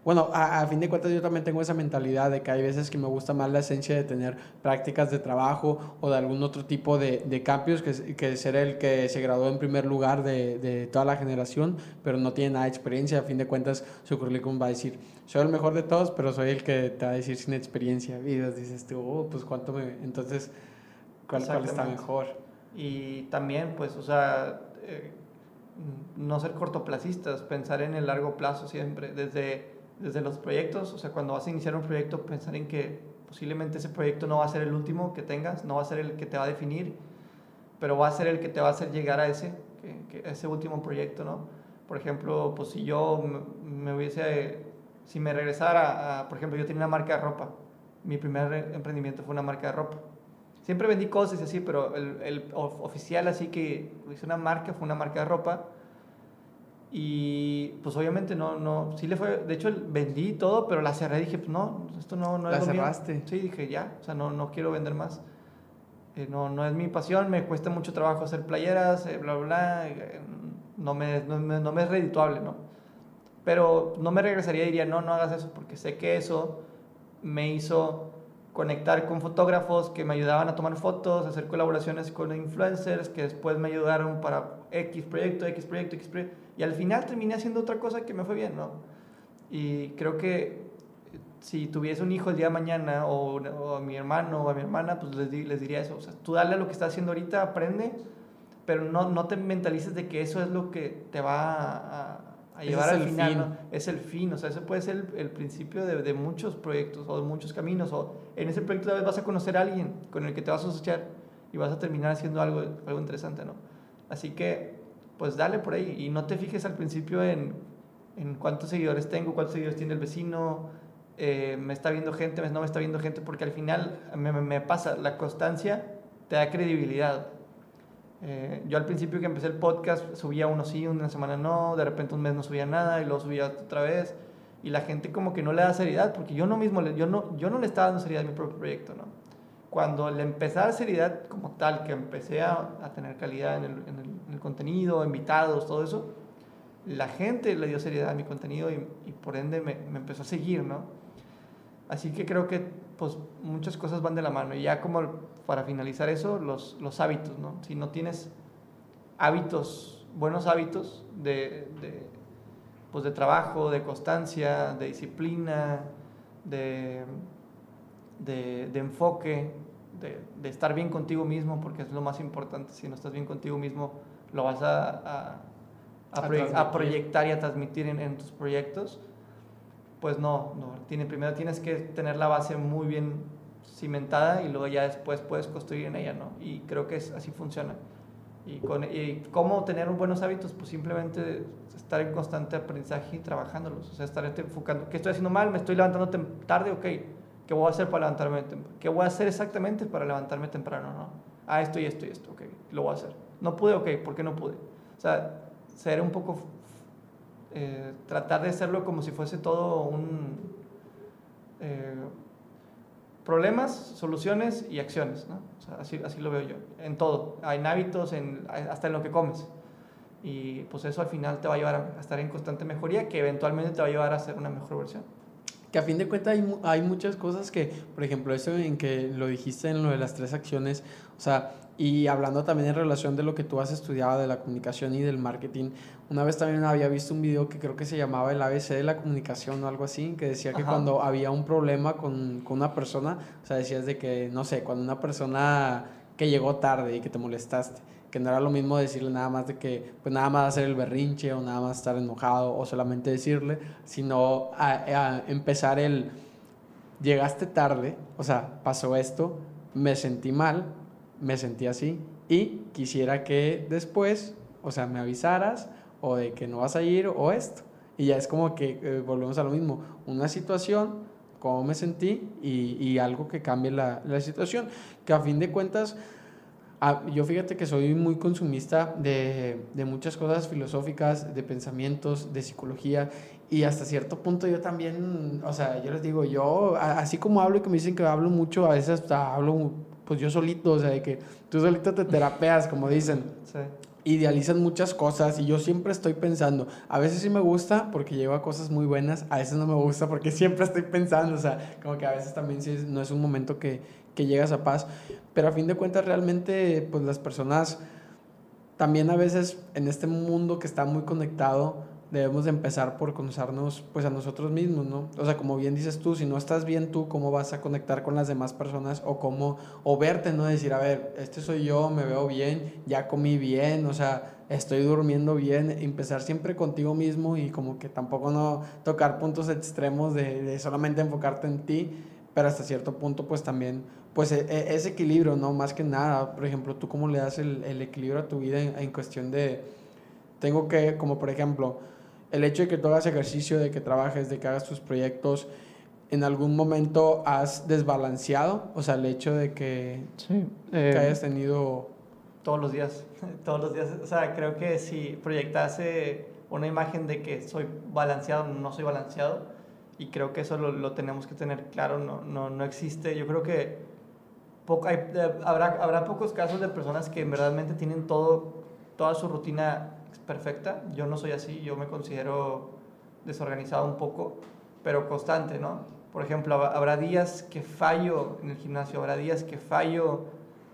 Bueno, a, a, fin de cuentas yo también tengo esa mentalidad de que hay veces que me gusta más la esencia de tener prácticas de trabajo o de algún otro tipo de, de cambios que, que ser el que se graduó en primer lugar de, de, toda la generación, pero no tiene nada de experiencia. A fin de cuentas su currículum va a decir, soy el mejor de todos, pero soy el que te va a decir sin experiencia. Y dices tú, oh, pues cuánto me... Entonces, ¿cuál, cuál está mejor? Y también, pues, o sea... Eh, no ser cortoplacistas, pensar en el largo plazo siempre, desde desde los proyectos, o sea, cuando vas a iniciar un proyecto, pensar en que posiblemente ese proyecto no va a ser el último que tengas, no va a ser el que te va a definir, pero va a ser el que te va a hacer llegar a ese, que, que ese último proyecto, ¿no? Por ejemplo, pues si yo me hubiese, si me regresara a, por ejemplo, yo tenía una marca de ropa, mi primer emprendimiento fue una marca de ropa. Siempre vendí cosas y así, pero el, el oficial así que hice una marca fue una marca de ropa y pues obviamente no, no, sí le fue, de hecho vendí todo, pero la cerré, dije, pues no, esto no, no es ¿La lo cerraste? Mío. Sí, dije, ya, o sea, no, no quiero vender más. Eh, no, no es mi pasión, me cuesta mucho trabajo hacer playeras, eh, bla, bla, bla, eh, no, me, no, me, no me es redituable, ¿no? Pero no me regresaría y diría, no, no hagas eso, porque sé que eso me hizo conectar con fotógrafos que me ayudaban a tomar fotos, hacer colaboraciones con influencers que después me ayudaron para X proyecto, X proyecto, X proyecto. Y al final terminé haciendo otra cosa que me fue bien, ¿no? Y creo que si tuviese un hijo el día de mañana o, o a mi hermano o a mi hermana, pues les, les diría eso. O sea, tú dale a lo que estás haciendo ahorita, aprende, pero no, no te mentalices de que eso es lo que te va a, a llevar al final. Fin. ¿no? Es el fin, o sea, ese puede ser el, el principio de, de, muchos proyectos o de muchos caminos. O en ese proyecto vez vas a conocer a alguien con el que te vas a asociar y vas a terminar haciendo algo, algo interesante, ¿no? Así que, pues dale por ahí y no te fijes al principio en, en cuántos seguidores tengo, cuántos seguidores tiene el vecino. eh, me está viendo gente, no me está viendo gente, porque al final me, me pasa, la constancia te da credibilidad. Eh, yo al principio que empecé el podcast subía uno sí, una semana no, de repente un mes no subía nada y luego subía otra vez y la gente como que no le da seriedad porque yo no mismo, yo no, yo no le estaba dando seriedad a mi propio proyecto, ¿no? Cuando le empecé seriedad como tal, que empecé a, a tener calidad en el, en, el, contenido, invitados, todo eso, la gente le dio seriedad a mi contenido y, y por ende me, me empezó a seguir, ¿no? Así que creo que pues muchas cosas van de la mano. Y ya como para finalizar eso, los, los hábitos, ¿no? Si no tienes hábitos, buenos hábitos de, de, pues de trabajo, de constancia, de disciplina, de, de, de enfoque, de, de, estar bien contigo mismo, porque es lo más importante. Si no estás bien contigo mismo, lo vas a, a, a, proye a proyectar y a transmitir en, en tus proyectos pues no, no. Tiene, primero tienes que tener la base muy bien cimentada y luego ya después puedes construir en ella, ¿no? Y creo que es, así funciona. Y, con, y cómo tener buenos hábitos, pues simplemente estar en constante aprendizaje y trabajándolos. O sea, estar enfocando, ¿qué estoy haciendo mal? ¿Me estoy levantando tarde? Ok, ¿qué voy a hacer para levantarme temprano? ¿Qué voy a hacer exactamente para levantarme temprano? No, ah, esto y esto y esto, ok, lo voy a hacer. No pude, ok, ¿por qué no pude? O sea, ser un poco eh, tratar de hacerlo como si fuese todo un... Eh, problemas, soluciones y acciones, ¿no? O sea, así, así lo veo yo, en todo, en hábitos, en, hasta en lo que comes. Y pues eso al final te va a llevar a, estar en constante mejoría, que eventualmente te va a llevar a ser una mejor versión. Que a fin de cuentas hay, hay muchas cosas que, por ejemplo, eso en que lo dijiste en lo de las tres acciones, o sea, y hablando también en relación de lo que tú has estudiado de la comunicación y del marketing, una vez también había visto un video que creo que se llamaba el ABC de la comunicación o algo así, que decía que Ajá. cuando había un problema con, con, una persona, o sea, decías de que, no sé, cuando una persona que llegó tarde y que te molestaste, que no era lo mismo decirle nada más de que, pues nada más hacer el berrinche o nada más estar enojado o solamente decirle, sino a, a empezar el, llegaste tarde, o sea, pasó esto, me sentí mal, me sentí así y quisiera que después, o sea, me avisaras o de que no vas a ir o esto. Y ya es como que eh, volvemos a lo mismo, una situación, cómo me sentí y, y algo que cambie la, la, situación, que a fin de cuentas, a, yo fíjate que soy muy consumista de, de muchas cosas filosóficas, de pensamientos, de psicología y hasta cierto punto yo también, o sea, yo les digo, yo, así como hablo y que me dicen que hablo mucho, a veces hasta hablo pues yo solito, o sea, de que tú solito te terapeas, como dicen. Sí. Idealizan muchas cosas y yo siempre estoy pensando, a veces sí me gusta porque llevo a cosas muy buenas, a veces no me gusta porque siempre estoy pensando, o sea, como que a veces también sí no es un momento que, que llegas a paz, pero a fin de cuentas realmente pues las personas también a veces en este mundo que está muy conectado, debemos de empezar por conocernos pues a nosotros mismos, ¿no? O sea, como bien dices tú, si no estás bien tú, ¿cómo vas a conectar con las demás personas o cómo, o verte, ¿no? Decir, a ver, este soy yo, me veo bien, ya comí bien, o sea, estoy durmiendo bien, empezar siempre contigo mismo y como que tampoco no tocar puntos extremos de, de solamente enfocarte en ti, pero hasta cierto punto pues también, pues e, e, ese equilibrio, ¿no? Más que nada, por ejemplo, tú cómo le das el, el equilibrio a tu vida en, en cuestión de, tengo que, como por ejemplo, el hecho de que tú hagas ejercicio, de que trabajes, de que hagas tus proyectos, ¿en algún momento has desbalanceado? O sea, el hecho de que, sí, eh, que hayas tenido... Todos los días, todos los días. O sea, creo que si proyectase una imagen de que soy balanceado, no soy balanceado, y creo que eso lo, lo tenemos que tener claro, no, no, no existe. Yo creo que poco, hay, eh, habrá, habrá pocos casos de personas que verdaderamente tienen todo, toda su rutina perfecta. Yo no soy así, yo me considero desorganizado un poco, pero constante, ¿no? Por ejemplo, habrá días que fallo en el gimnasio, habrá días que fallo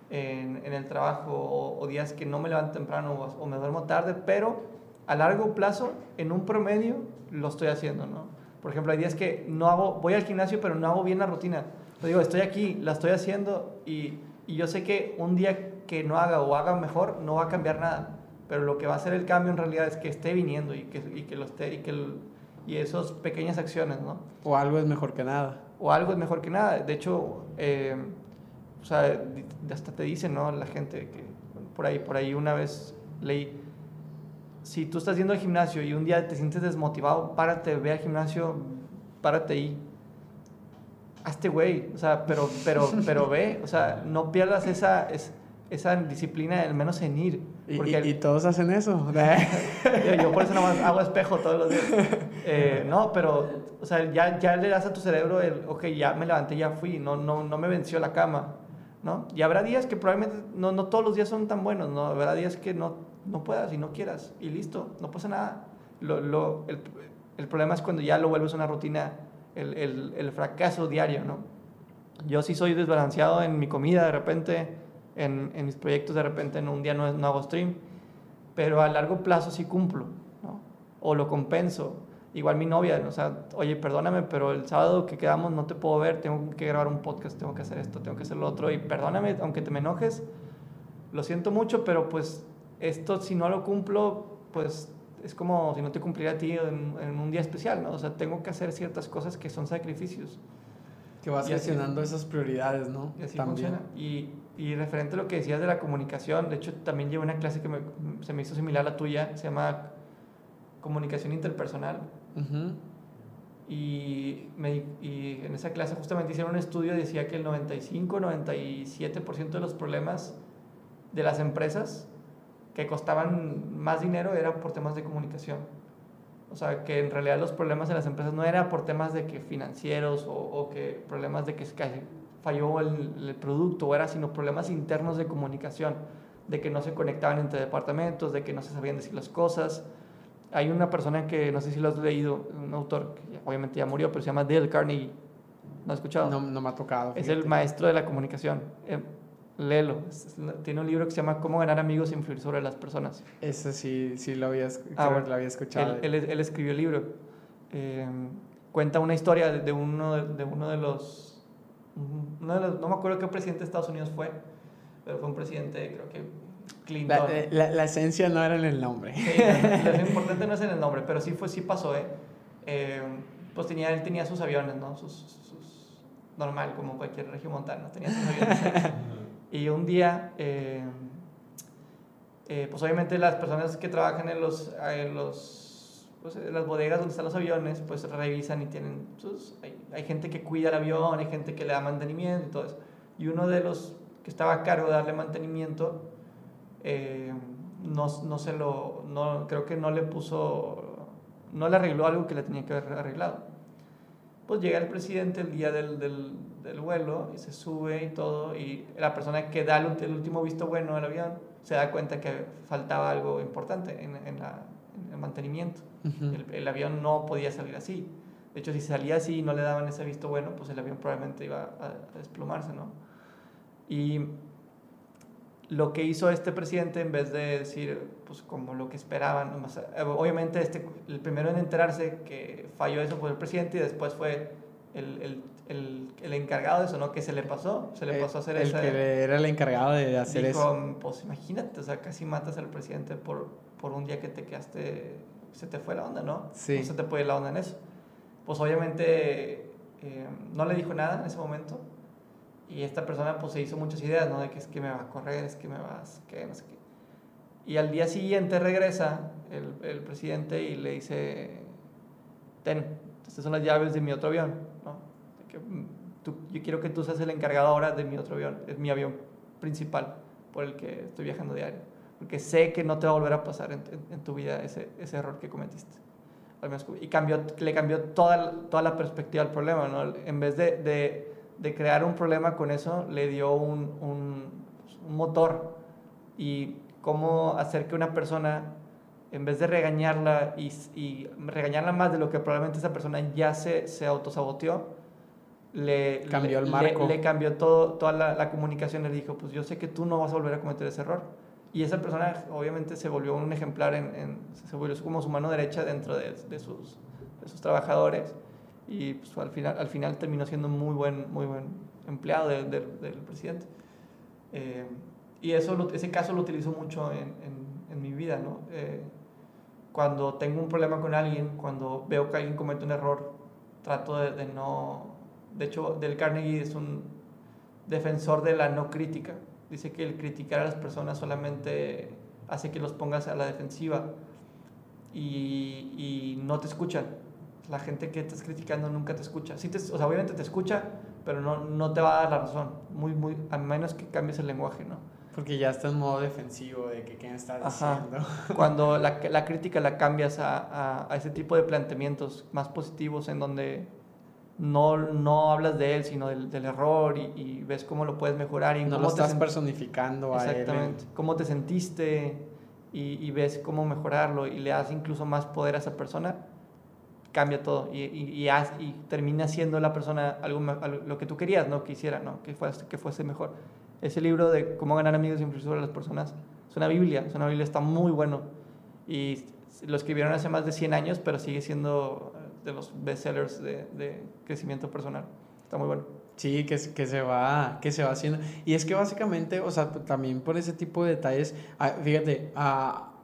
en, en el trabajo o, o, días que no me levanto temprano o, o, me duermo tarde, pero a largo plazo, en un promedio, lo estoy haciendo, ¿no? Por ejemplo, hay días que no hago, voy al gimnasio, pero no hago bien la rutina. Yo digo, estoy aquí, la estoy haciendo y, y yo sé que un día que no haga o haga mejor, no va a cambiar nada pero lo que va a hacer el cambio en realidad es que esté viniendo y que, y que lo esté y que el, y esas pequeñas acciones, ¿no? O algo es mejor que nada. O algo es mejor que nada. De hecho, eh, o sea, hasta te dicen, ¿no? La gente que por ahí, por ahí una vez leí, si tú estás yendo al gimnasio y un día te sientes desmotivado, párate, ve al gimnasio, párate ahí. Hazte güey, o sea, pero, pero, pero ve, o sea, no pierdas esa, esa disciplina, al menos en ir. Porque ¿Y, todos hacen eso. yo, por eso nomás hago espejo todos los días. Eh, no, pero, o sea, ya, ya le das a tu cerebro el, ok, ya me levanté, ya fui, no, no, no me venció la cama, ¿no? Y habrá días que probablemente, no, no todos los días son tan buenos, ¿no? Habrá días que no, no puedas y no quieras, y listo, no pasa nada. Lo, lo, el, el, problema es cuando ya lo vuelves una rutina, el, el, el fracaso diario, ¿no? Yo sí soy desbalanceado en mi comida de repente, en, en, mis proyectos de repente en un día no, no, hago stream, pero a largo plazo sí cumplo, ¿no? O lo compenso. Igual mi novia, o sea, oye, perdóname, pero el sábado que quedamos no te puedo ver, tengo que grabar un podcast, tengo que hacer esto, tengo que hacer lo otro, y perdóname, aunque te me enojes, lo siento mucho, pero pues esto si no lo cumplo, pues es como si no te cumpliera a ti en, en un día especial, ¿no? O sea, tengo que hacer ciertas cosas que son sacrificios. Que vas gestionando esas prioridades, ¿no? Y así También. funciona. Y, y, referente a lo que decías de la comunicación, de hecho también llevo una clase que me, se me hizo similar a la tuya, se llama comunicación interpersonal. y, me, y en esa clase justamente hicieron un estudio y decía que el 95-97% de los problemas de las empresas que costaban más dinero era por temas de comunicación. O sea, que en realidad los problemas de las empresas no era por temas de que financieros o, o que problemas de que falló el, el, producto, era sino problemas internos de comunicación, de que no se conectaban entre departamentos, de que no se sabían decir las cosas. Hay una persona que, no sé si lo has leído, un autor que obviamente ya murió, pero se llama Dale Carnegie. ¿No has escuchado? No, no me ha tocado. Es el maestro de la comunicación. Eh, léelo. Tiene un libro que se llama Cómo ganar amigos e influir sobre las personas. Ese sí, sí lo había, ah, lo había escuchado. Él, él, escribió el libro. Eh, cuenta una historia de, uno, de, uno de los, uno de los... No me acuerdo qué presidente de Estados Unidos fue, pero fue un presidente, creo que Clinton. La, la, esencia no era en el nombre. lo importante no es en el nombre, pero sí, fue, sí pasó, ¿eh? eh pues tenía, él tenía sus aviones, ¿no? Sus, sus, normal, como cualquier regiomontano, tenía sus aviones. Y un día, eh, eh, pues obviamente las personas que trabajan en, los, en los, pues, las bodegas donde están los aviones, pues revisan y tienen, sus, hay, hay, gente que cuida el avión, hay gente que le da mantenimiento y todo eso. Y uno de los que estaba a cargo de darle mantenimiento, eh, no, no, se lo, no, creo que no le puso, no le arregló algo que le tenía que haber arreglado. Pues llega el presidente el día del, del del vuelo y se sube y todo, y la persona que da el, último visto bueno del avión se da cuenta que faltaba algo importante en, en, la, el mantenimiento. el, el, avión no podía salir así. De hecho, si salía así y no le daban ese visto bueno, pues el avión probablemente iba a, desplomarse, ¿no? Y lo que hizo este presidente, en vez de decir, pues como lo que esperaban, obviamente este, el primero en enterarse que falló eso fue el presidente y después fue el, el el, el, encargado de eso, ¿no? Que se le pasó, se le pasó a hacer eso. El que era el encargado de hacer dijo, eso. Pues imagínate, o sea, casi matas al presidente por, por un día que te quedaste, se te fue la onda, ¿no? Sí. No se te puede ir la onda en eso. Pues obviamente eh, no le dijo nada en ese momento y esta persona pues se hizo muchas ideas, ¿no? De que es que me va a correr, es que me vas, que no sé qué. Y al día siguiente regresa el, el presidente y le dice, ten, estas son las llaves de mi otro avión, ¿no? yo quiero que tú seas el encargado ahora de mi otro avión, es mi avión principal por el que estoy viajando diario, porque sé que no te va a volver a pasar en, en, tu vida ese, ese, error que cometiste. Y cambió, le cambió toda, toda la perspectiva al problema, ¿no? En vez de, de, de crear un problema con eso, le dio un, un, un motor y cómo hacer que una persona en vez de regañarla y, y, regañarla más de lo que probablemente esa persona ya se, se autosaboteó, le cambió el marco. Le, cambió todo, toda la, la, comunicación, le dijo, pues yo sé que tú no vas a volver a cometer ese error. Y esa persona obviamente se volvió un ejemplar, en, en se volvió como su mano derecha dentro de, de, sus, de sus, trabajadores y pues, al, final, al final terminó siendo un muy buen, muy buen empleado de, del presidente. Eh, y eso, ese caso lo utilizo mucho en, en, en mi vida, ¿no? Eh, cuando tengo un problema con alguien, cuando veo que alguien comete un error, trato de, de no de hecho, Del Carnegie es un defensor de la no crítica. Dice que el criticar a las personas solamente hace que los pongas a la defensiva y, y no te escuchan. La gente que estás criticando nunca te escucha. Sí te, o sea, obviamente te escucha, pero no, no te va a dar la razón, muy, muy, a menos que cambies el lenguaje, ¿no? Porque ya está en modo defensivo de que quién está diciendo. Cuando la, la, crítica la cambias a, a, a, ese tipo de planteamientos más positivos en donde no, no hablas de él, sino del, del error y, y, ves cómo lo puedes mejorar. Y no cómo lo estás personificando a él. Exactamente. Cómo te sentiste y, y, ves cómo mejorarlo y le das incluso más poder a esa persona, cambia todo y, y, y termina siendo la persona algo, algo, lo que tú querías, ¿no? Que hiciera, ¿no? Que fuese, que fuese mejor. Ese libro de cómo ganar amigos y influir sobre las personas es una Biblia, es una Biblia, está muy bueno. Y lo escribieron hace más de 100 años, pero sigue siendo de los bestsellers de, de crecimiento personal. Está muy bueno. Sí, que, que, se va, que se va haciendo. Y es que básicamente, o sea, también por ese tipo de detalles, fíjate,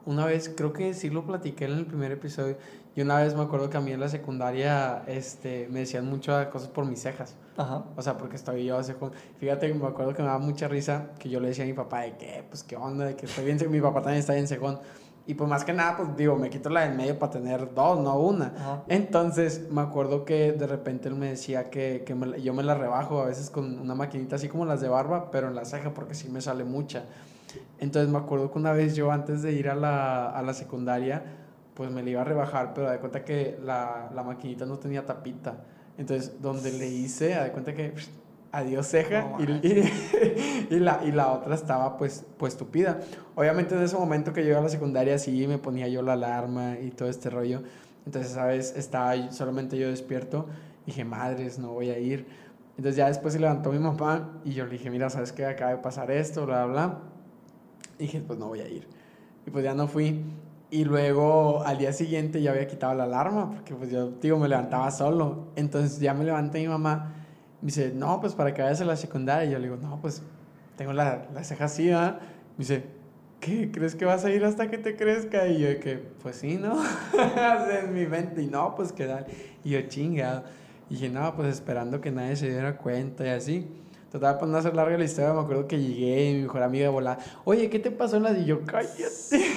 una vez, creo que sí lo platiqué en el primer episodio, y una vez me acuerdo que a mí en la secundaria este, me decían muchas cosas por mis cejas. Ajá. O sea, porque estoy yo hace... Fíjate me acuerdo que me daba mucha risa que yo le decía a mi papá de que, pues, qué onda, de que estoy bien... Mi papá también está bien cejón. Y pues más que nada, pues digo, me quito la del medio para tener dos, no una. Ajá. Entonces me acuerdo que de repente él me decía que, que me, yo me la rebajo a veces con una maquinita así como las de barba, pero en la ceja porque sí me sale mucha. Entonces me acuerdo que una vez yo antes de ir a la, a la secundaria, pues me la iba a rebajar, pero de cuenta que la, la maquinita no tenía tapita. Entonces donde le hice, de cuenta que adiós ceja No, y, y, y, la, y la otra estaba pues, pues tupida. Obviamente en ese momento que yo iba a la secundaria sí me ponía yo la alarma y todo este rollo. Entonces, ¿sabes? Estaba solamente yo despierto. Dije, madres, no voy a ir. Entonces ya después se levantó mi mamá y yo le dije, mira, ¿sabes qué? Acaba de pasar esto, bla, bla, bla. Y dije, pues no voy a ir. Y pues ya no fui. Y luego al día siguiente ya había quitado la alarma porque pues yo, digo, me levantaba solo. Entonces ya me levanté mi mamá me dice, no, pues para que vayas a la secundaria. Y yo le digo, no, pues tengo la, la ceja así, ¿verdad? Me dice, ¿qué? ¿Crees que vas a ir hasta que te crezca? Y yo que, pues sí, ¿no? en mi mente. Y no, pues qué tal. Y yo, chingado. Y dije, no, pues esperando que nadie se diera cuenta y así. Total, para no hacer larga la historia, me acuerdo que llegué y mi mejor amiga volaba, oye, ¿qué te pasó en las? Y yo, cállate.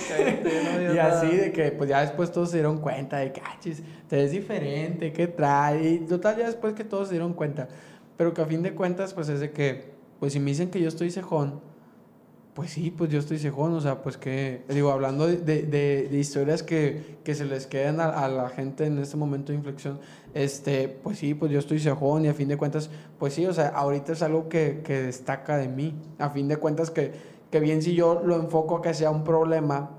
Cállate, no y así de que, pues ya después todos se dieron cuenta de que, achis, te ves diferente, ¿qué trae? Y total, ya después que todos se dieron cuenta. Pero que a fin de cuentas, pues es de que, pues si me dicen que yo estoy cejón, pues sí, pues yo estoy cejón, o sea, pues que, digo, hablando de, de, historias que, que, se les quedan a, a, la gente en este momento de inflexión, este, pues sí, pues yo estoy cejón y a fin de cuentas, pues sí, o sea, ahorita es algo que, que destaca de mí, a fin de cuentas que, que bien si yo lo enfoco a que sea un problema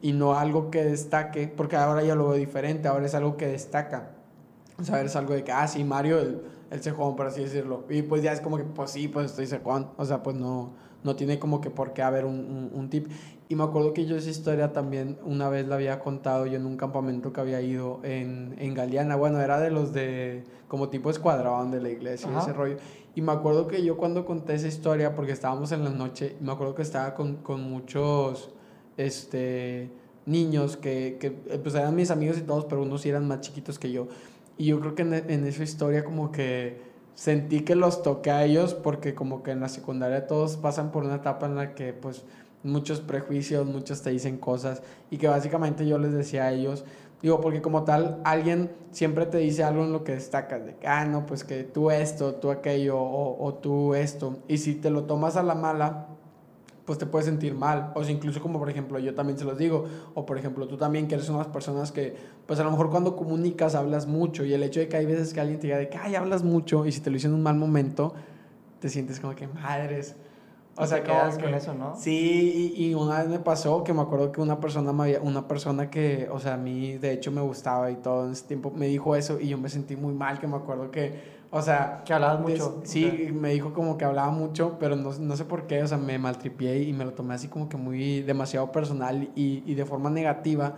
y no algo que destaque, porque ahora ya lo veo diferente, ahora es algo que destaca, o sea, es algo de que, ah, sí, Mario, el, el cejón, por así decirlo, y pues ya es como que, pues sí, pues estoy cejón, o sea, pues no no tiene como que por qué haber un, un, un, tip. Y me acuerdo que yo esa historia también una vez la había contado yo en un campamento que había ido en, en Galeana. Bueno, era de los de como tipo escuadrón de la iglesia y ese rollo. Y me acuerdo que yo cuando conté esa historia, porque estábamos en la noche, me acuerdo que estaba con, con muchos este, niños que, que pues eran mis amigos y todos, pero unos sí eran más chiquitos que yo. Y yo creo que en, esa historia como que sentí que los toqué a ellos porque como que en la secundaria todos pasan por una etapa en la que pues muchos prejuicios, muchos te dicen cosas y que básicamente yo les decía a ellos, digo, porque como tal alguien siempre te dice algo en lo que destacas, de que, ah, no, pues que tú esto, tú aquello o tú esto, y si te lo tomas a la mala, pues te puedes sentir mal. O sea, incluso como por ejemplo yo también se los digo, o por ejemplo tú también que eres unas personas que, pues a lo mejor cuando comunicas hablas mucho y el hecho de que hay veces que alguien te diga de que, ay, hablas mucho y si te lo hizo en un mal momento, te sientes como que madres. O sea, quedas con eso, ¿no? Sí, y, y, una vez me pasó que me acuerdo que una persona, me había, una persona que, o sea, a mí de hecho me gustaba y todo en ese tiempo me dijo eso y yo me sentí muy mal, que me acuerdo que, o sea... Que hablabas mucho. Sí, okay. me dijo como que hablaba mucho, pero no, no, sé por qué, o sea, me maltripié y me lo tomé así como que muy demasiado personal y, y de forma negativa,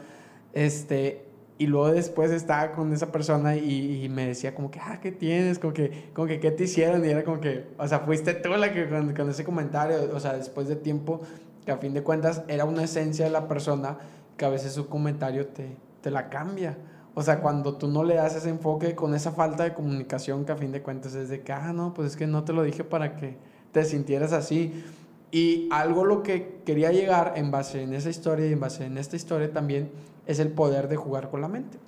este, y luego después estaba con esa persona y, y, me decía como que, ah, ¿qué tienes? Como que, como que, ¿qué te hicieron? Y era como que, o sea, fuiste tú la que con, con ese comentario, o sea, después de tiempo, que a fin de cuentas era una esencia de la persona que a veces su comentario te, te la cambia. O sea, cuando tú no le das ese enfoque con esa falta de comunicación que a fin de cuentas es de que, ah, no, pues es que no te lo dije para que te sintieras así. Y algo lo que quería llegar en base en esa historia y en base en esta historia también es el poder de jugar con la mente.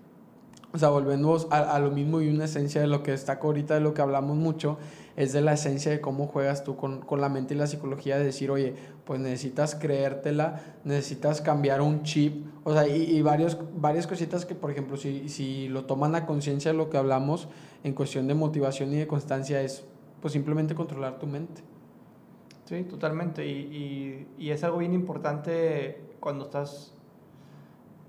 o sea, volvemos a, lo mismo y una esencia de lo que destaco ahorita, de lo que hablamos mucho, es de la esencia de cómo juegas tú con, con, la mente y la psicología, de decir, oye, pues necesitas creértela, necesitas cambiar un chip, o sea, y, y varios, varias cositas que, por ejemplo, si, si lo toman a conciencia lo que hablamos en cuestión de motivación y de constancia, es pues simplemente controlar tu mente. Sí, totalmente, y, y, y es algo bien importante cuando estás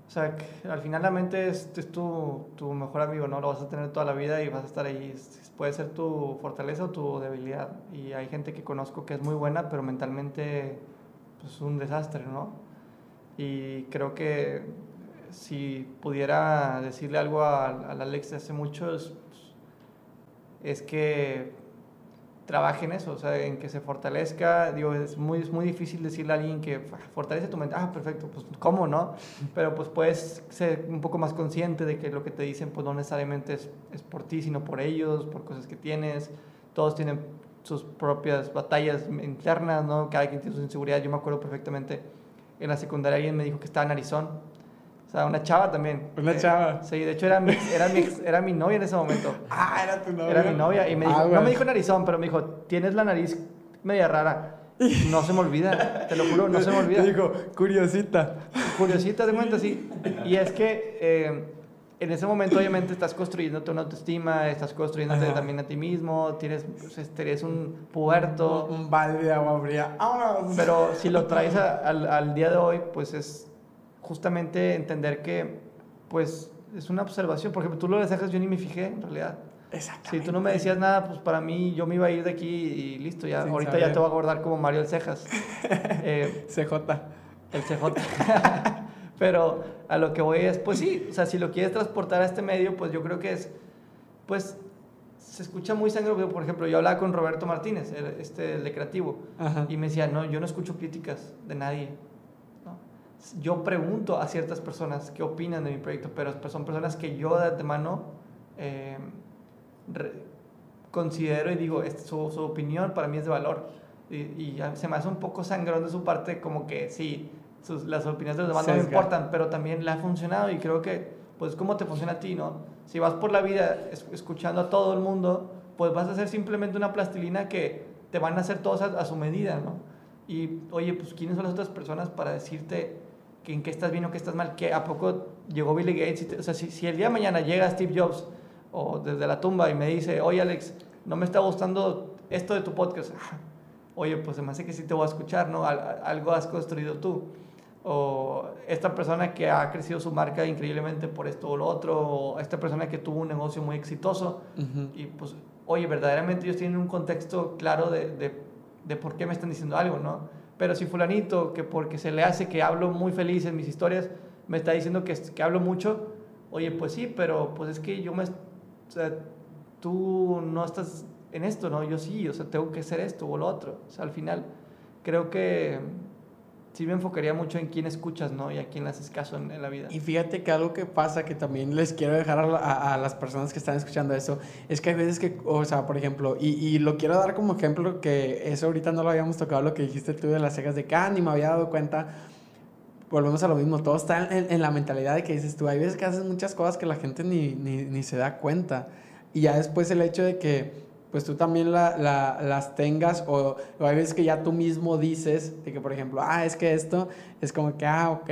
o sea, al final la mente es, es tu, tu, mejor amigo, ¿no? Lo vas a tener toda la vida y vas a estar ahí. Puede ser tu fortaleza o tu debilidad. Y hay gente que conozco que es muy buena, pero mentalmente pues, es un desastre, ¿no? Y creo que si pudiera decirle algo al Alex de hace mucho, es, es que trabaje en eso, o sea, en que se fortalezca. Digo, es muy, es muy difícil decirle a alguien que fortalece tu mente. Ah, perfecto, pues ¿cómo no? Pero pues puedes ser un poco más consciente de que lo que te dicen pues no necesariamente es, es por ti, sino por ellos, por cosas que tienes. Todos tienen sus propias batallas internas, ¿no? Cada quien tiene su inseguridad. Yo me acuerdo perfectamente, en la secundaria alguien me dijo que estaba en Arizona o sea, una chava también. Una chava. Sí, de hecho era mi, era, mi, era mi novia en ese momento. Ah, era tu novia. Era mi novia. Y me dijo, ah, no me dijo narizón, pero me dijo, tienes la nariz media rara. No se me olvida, te lo juro, no se me olvida. Te dijo, curiosita. Curiosita, de cuenta, sí. Y es que eh, en ese momento, obviamente, estás construyéndote una autoestima, estás construyéndote también a ti mismo, tienes, pues, este, eres un puerto. Un, un balde de agua fría. Pero si lo traes a, al, al día de hoy, pues es justamente entender que, pues, es una observación. Por ejemplo, tú lo de cejas, yo ni me fijé, en realidad. Exacto. Si tú no me decías nada, pues para mí yo me iba a ir de aquí y listo, ya. ahorita ya te voy a acordar como Mario el Cejas. eh, CJ. El CJ. Pero a lo que voy es, pues sí, o sea, si lo quieres transportar a este medio, pues yo creo que es, pues se escucha muy sangre, por ejemplo, yo hablaba con Roberto Martínez, este, el de Creativo, Ajá. y me decía, no, yo no escucho críticas de nadie yo pregunto a ciertas personas qué opinan de mi proyecto, pero son personas que yo de antemano eh, considero y digo, su, su, opinión para mí es de valor. Y, y, se me hace un poco sangrón de su parte, como que sí, sus, las opiniones de los demás no me importan, pero también le ha funcionado y creo que, pues, ¿cómo te funciona a ti, no? Si vas por la vida escuchando a todo el mundo, pues vas a ser simplemente una plastilina que te van a hacer todos a, a su medida, ¿no? Y, oye, pues, ¿quiénes son las otras personas para decirte en qué estás bien o qué estás mal, que a poco llegó Billy Gates, o sea, si, si, el día de mañana llega Steve Jobs o desde la tumba y me dice, oye Alex, no me está gustando esto de tu podcast, oye, pues se me hace que sí te voy a escuchar, ¿no? algo has construido tú. O esta persona que ha crecido su marca increíblemente por esto o lo otro, o esta persona que tuvo un negocio muy exitoso, uh -huh. y pues, oye, verdaderamente ellos tienen un contexto claro de, de, de por qué me están diciendo algo, ¿no? Pero si fulanito, que porque se le hace que hablo muy feliz en mis historias, me está diciendo que, que hablo mucho, oye, pues sí, pero pues es que yo me... O sea, tú no estás en esto, ¿no? Yo sí, o sea, tengo que hacer esto o lo otro. O sea, al final creo que sí me enfocaría mucho en quién escuchas, ¿no? Y a quién le haces caso en, en, la vida. Y fíjate que algo que pasa, que también les quiero dejar a, a, a, las personas que están escuchando eso, es que hay veces que, o sea, por ejemplo, y, y, lo quiero dar como ejemplo, que eso ahorita no lo habíamos tocado, lo que dijiste tú de las cejas de que, ah, ni me había dado cuenta. Volvemos a lo mismo, todo está en, en la mentalidad de que dices tú, hay veces que haces muchas cosas que la gente ni, ni, ni se da cuenta. Y ya después el hecho de que pues tú también la, la, las tengas o, o, hay veces que ya tú mismo dices de que, por ejemplo, ah, es que esto es como que, ah, ok,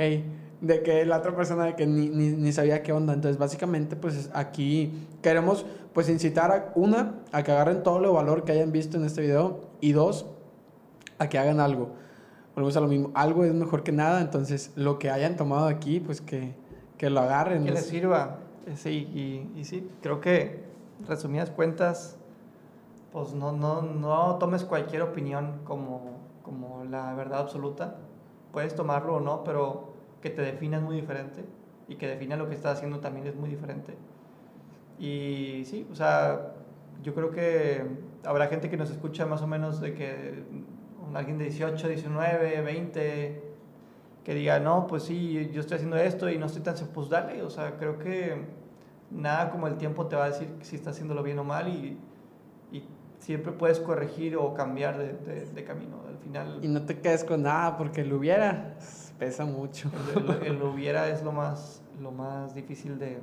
de que la otra persona de que ni, ni, ni sabía qué onda. Entonces, básicamente, pues aquí queremos, pues, incitar a, una, a que agarren todo el valor que hayan visto en este video y dos, a que hagan algo. Volvemos a lo mismo, algo es mejor que nada, entonces, lo que hayan tomado aquí, pues, que, que lo agarren. Que les sirva, sí, y, y sí, creo que, resumidas cuentas, pues no, no, no tomes cualquier opinión como, como la verdad absoluta. Puedes tomarlo o no, pero que te defina es muy diferente y que defina lo que estás haciendo también es muy diferente. Y sí, o sea, yo creo que habrá gente que nos escucha más o menos de que alguien de 18, 19, 20, que diga, no, pues sí, yo estoy haciendo esto y no estoy tan... Pues dale, o sea, creo que nada como el tiempo te va a decir si estás haciéndolo bien o mal y siempre puedes corregir o cambiar de, de, de, camino. Al final. Y no te quedes con nada, porque el hubiera pesa mucho. El, el, el, hubiera es lo más, lo más difícil de,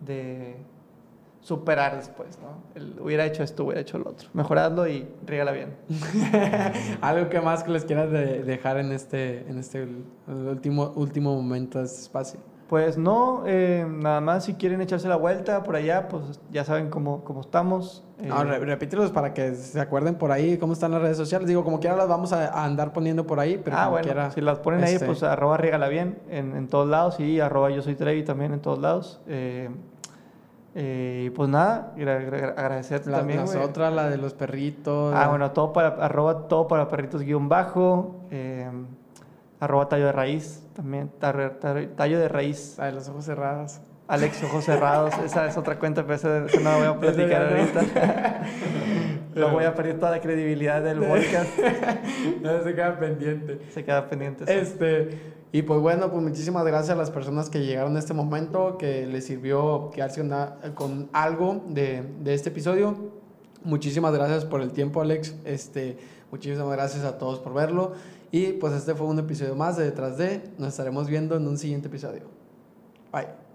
de superar después, ¿no? El, hubiera hecho esto, hubiera hecho lo otro. Mejorarlo y rígala bien. Algo que más que les quieras de- dejar en este, en este último, último momento de este espacio. Pues no, eh, nada más si quieren echarse la vuelta por allá, pues ya saben cómo, cómo estamos. eh, No, repítelos para que se acuerden por ahí cómo están las redes sociales. Digo, como quiera las vamos a, a andar poniendo por ahí, pero ah, como bueno, quiera. si las ponen ahí, este, pues arroba rígala bien en, en todos lados y arroba yo soy Trevi también en todos lados. Eh, eh, pues nada, agra- agra- agradecerte la- también. las otras, la de los perritos. Ah, bueno, todo para, arroba todo para perritos guion bajo, eh, arroba tallo de raíz, también tar- tar- tallo de raíz, La de los ojos cerrados. Alex Ojos Cerrados, esa es otra cuenta, pero esa, esa no la voy a platicar ahorita. no voy a perder toda la credibilidad del podcast, No se queda pendiente. se queda pendiente. eso. Este, y pues bueno, pues muchísimas gracias a las personas que llegaron a este momento, que les sirvió quedarse con algo de, de este episodio. Muchísimas gracias por el tiempo, Alex. Este, muchísimas gracias a todos por verlo. Y pues este fue un episodio más de Detrás de. Nos estaremos viendo en un siguiente episodio. Bye.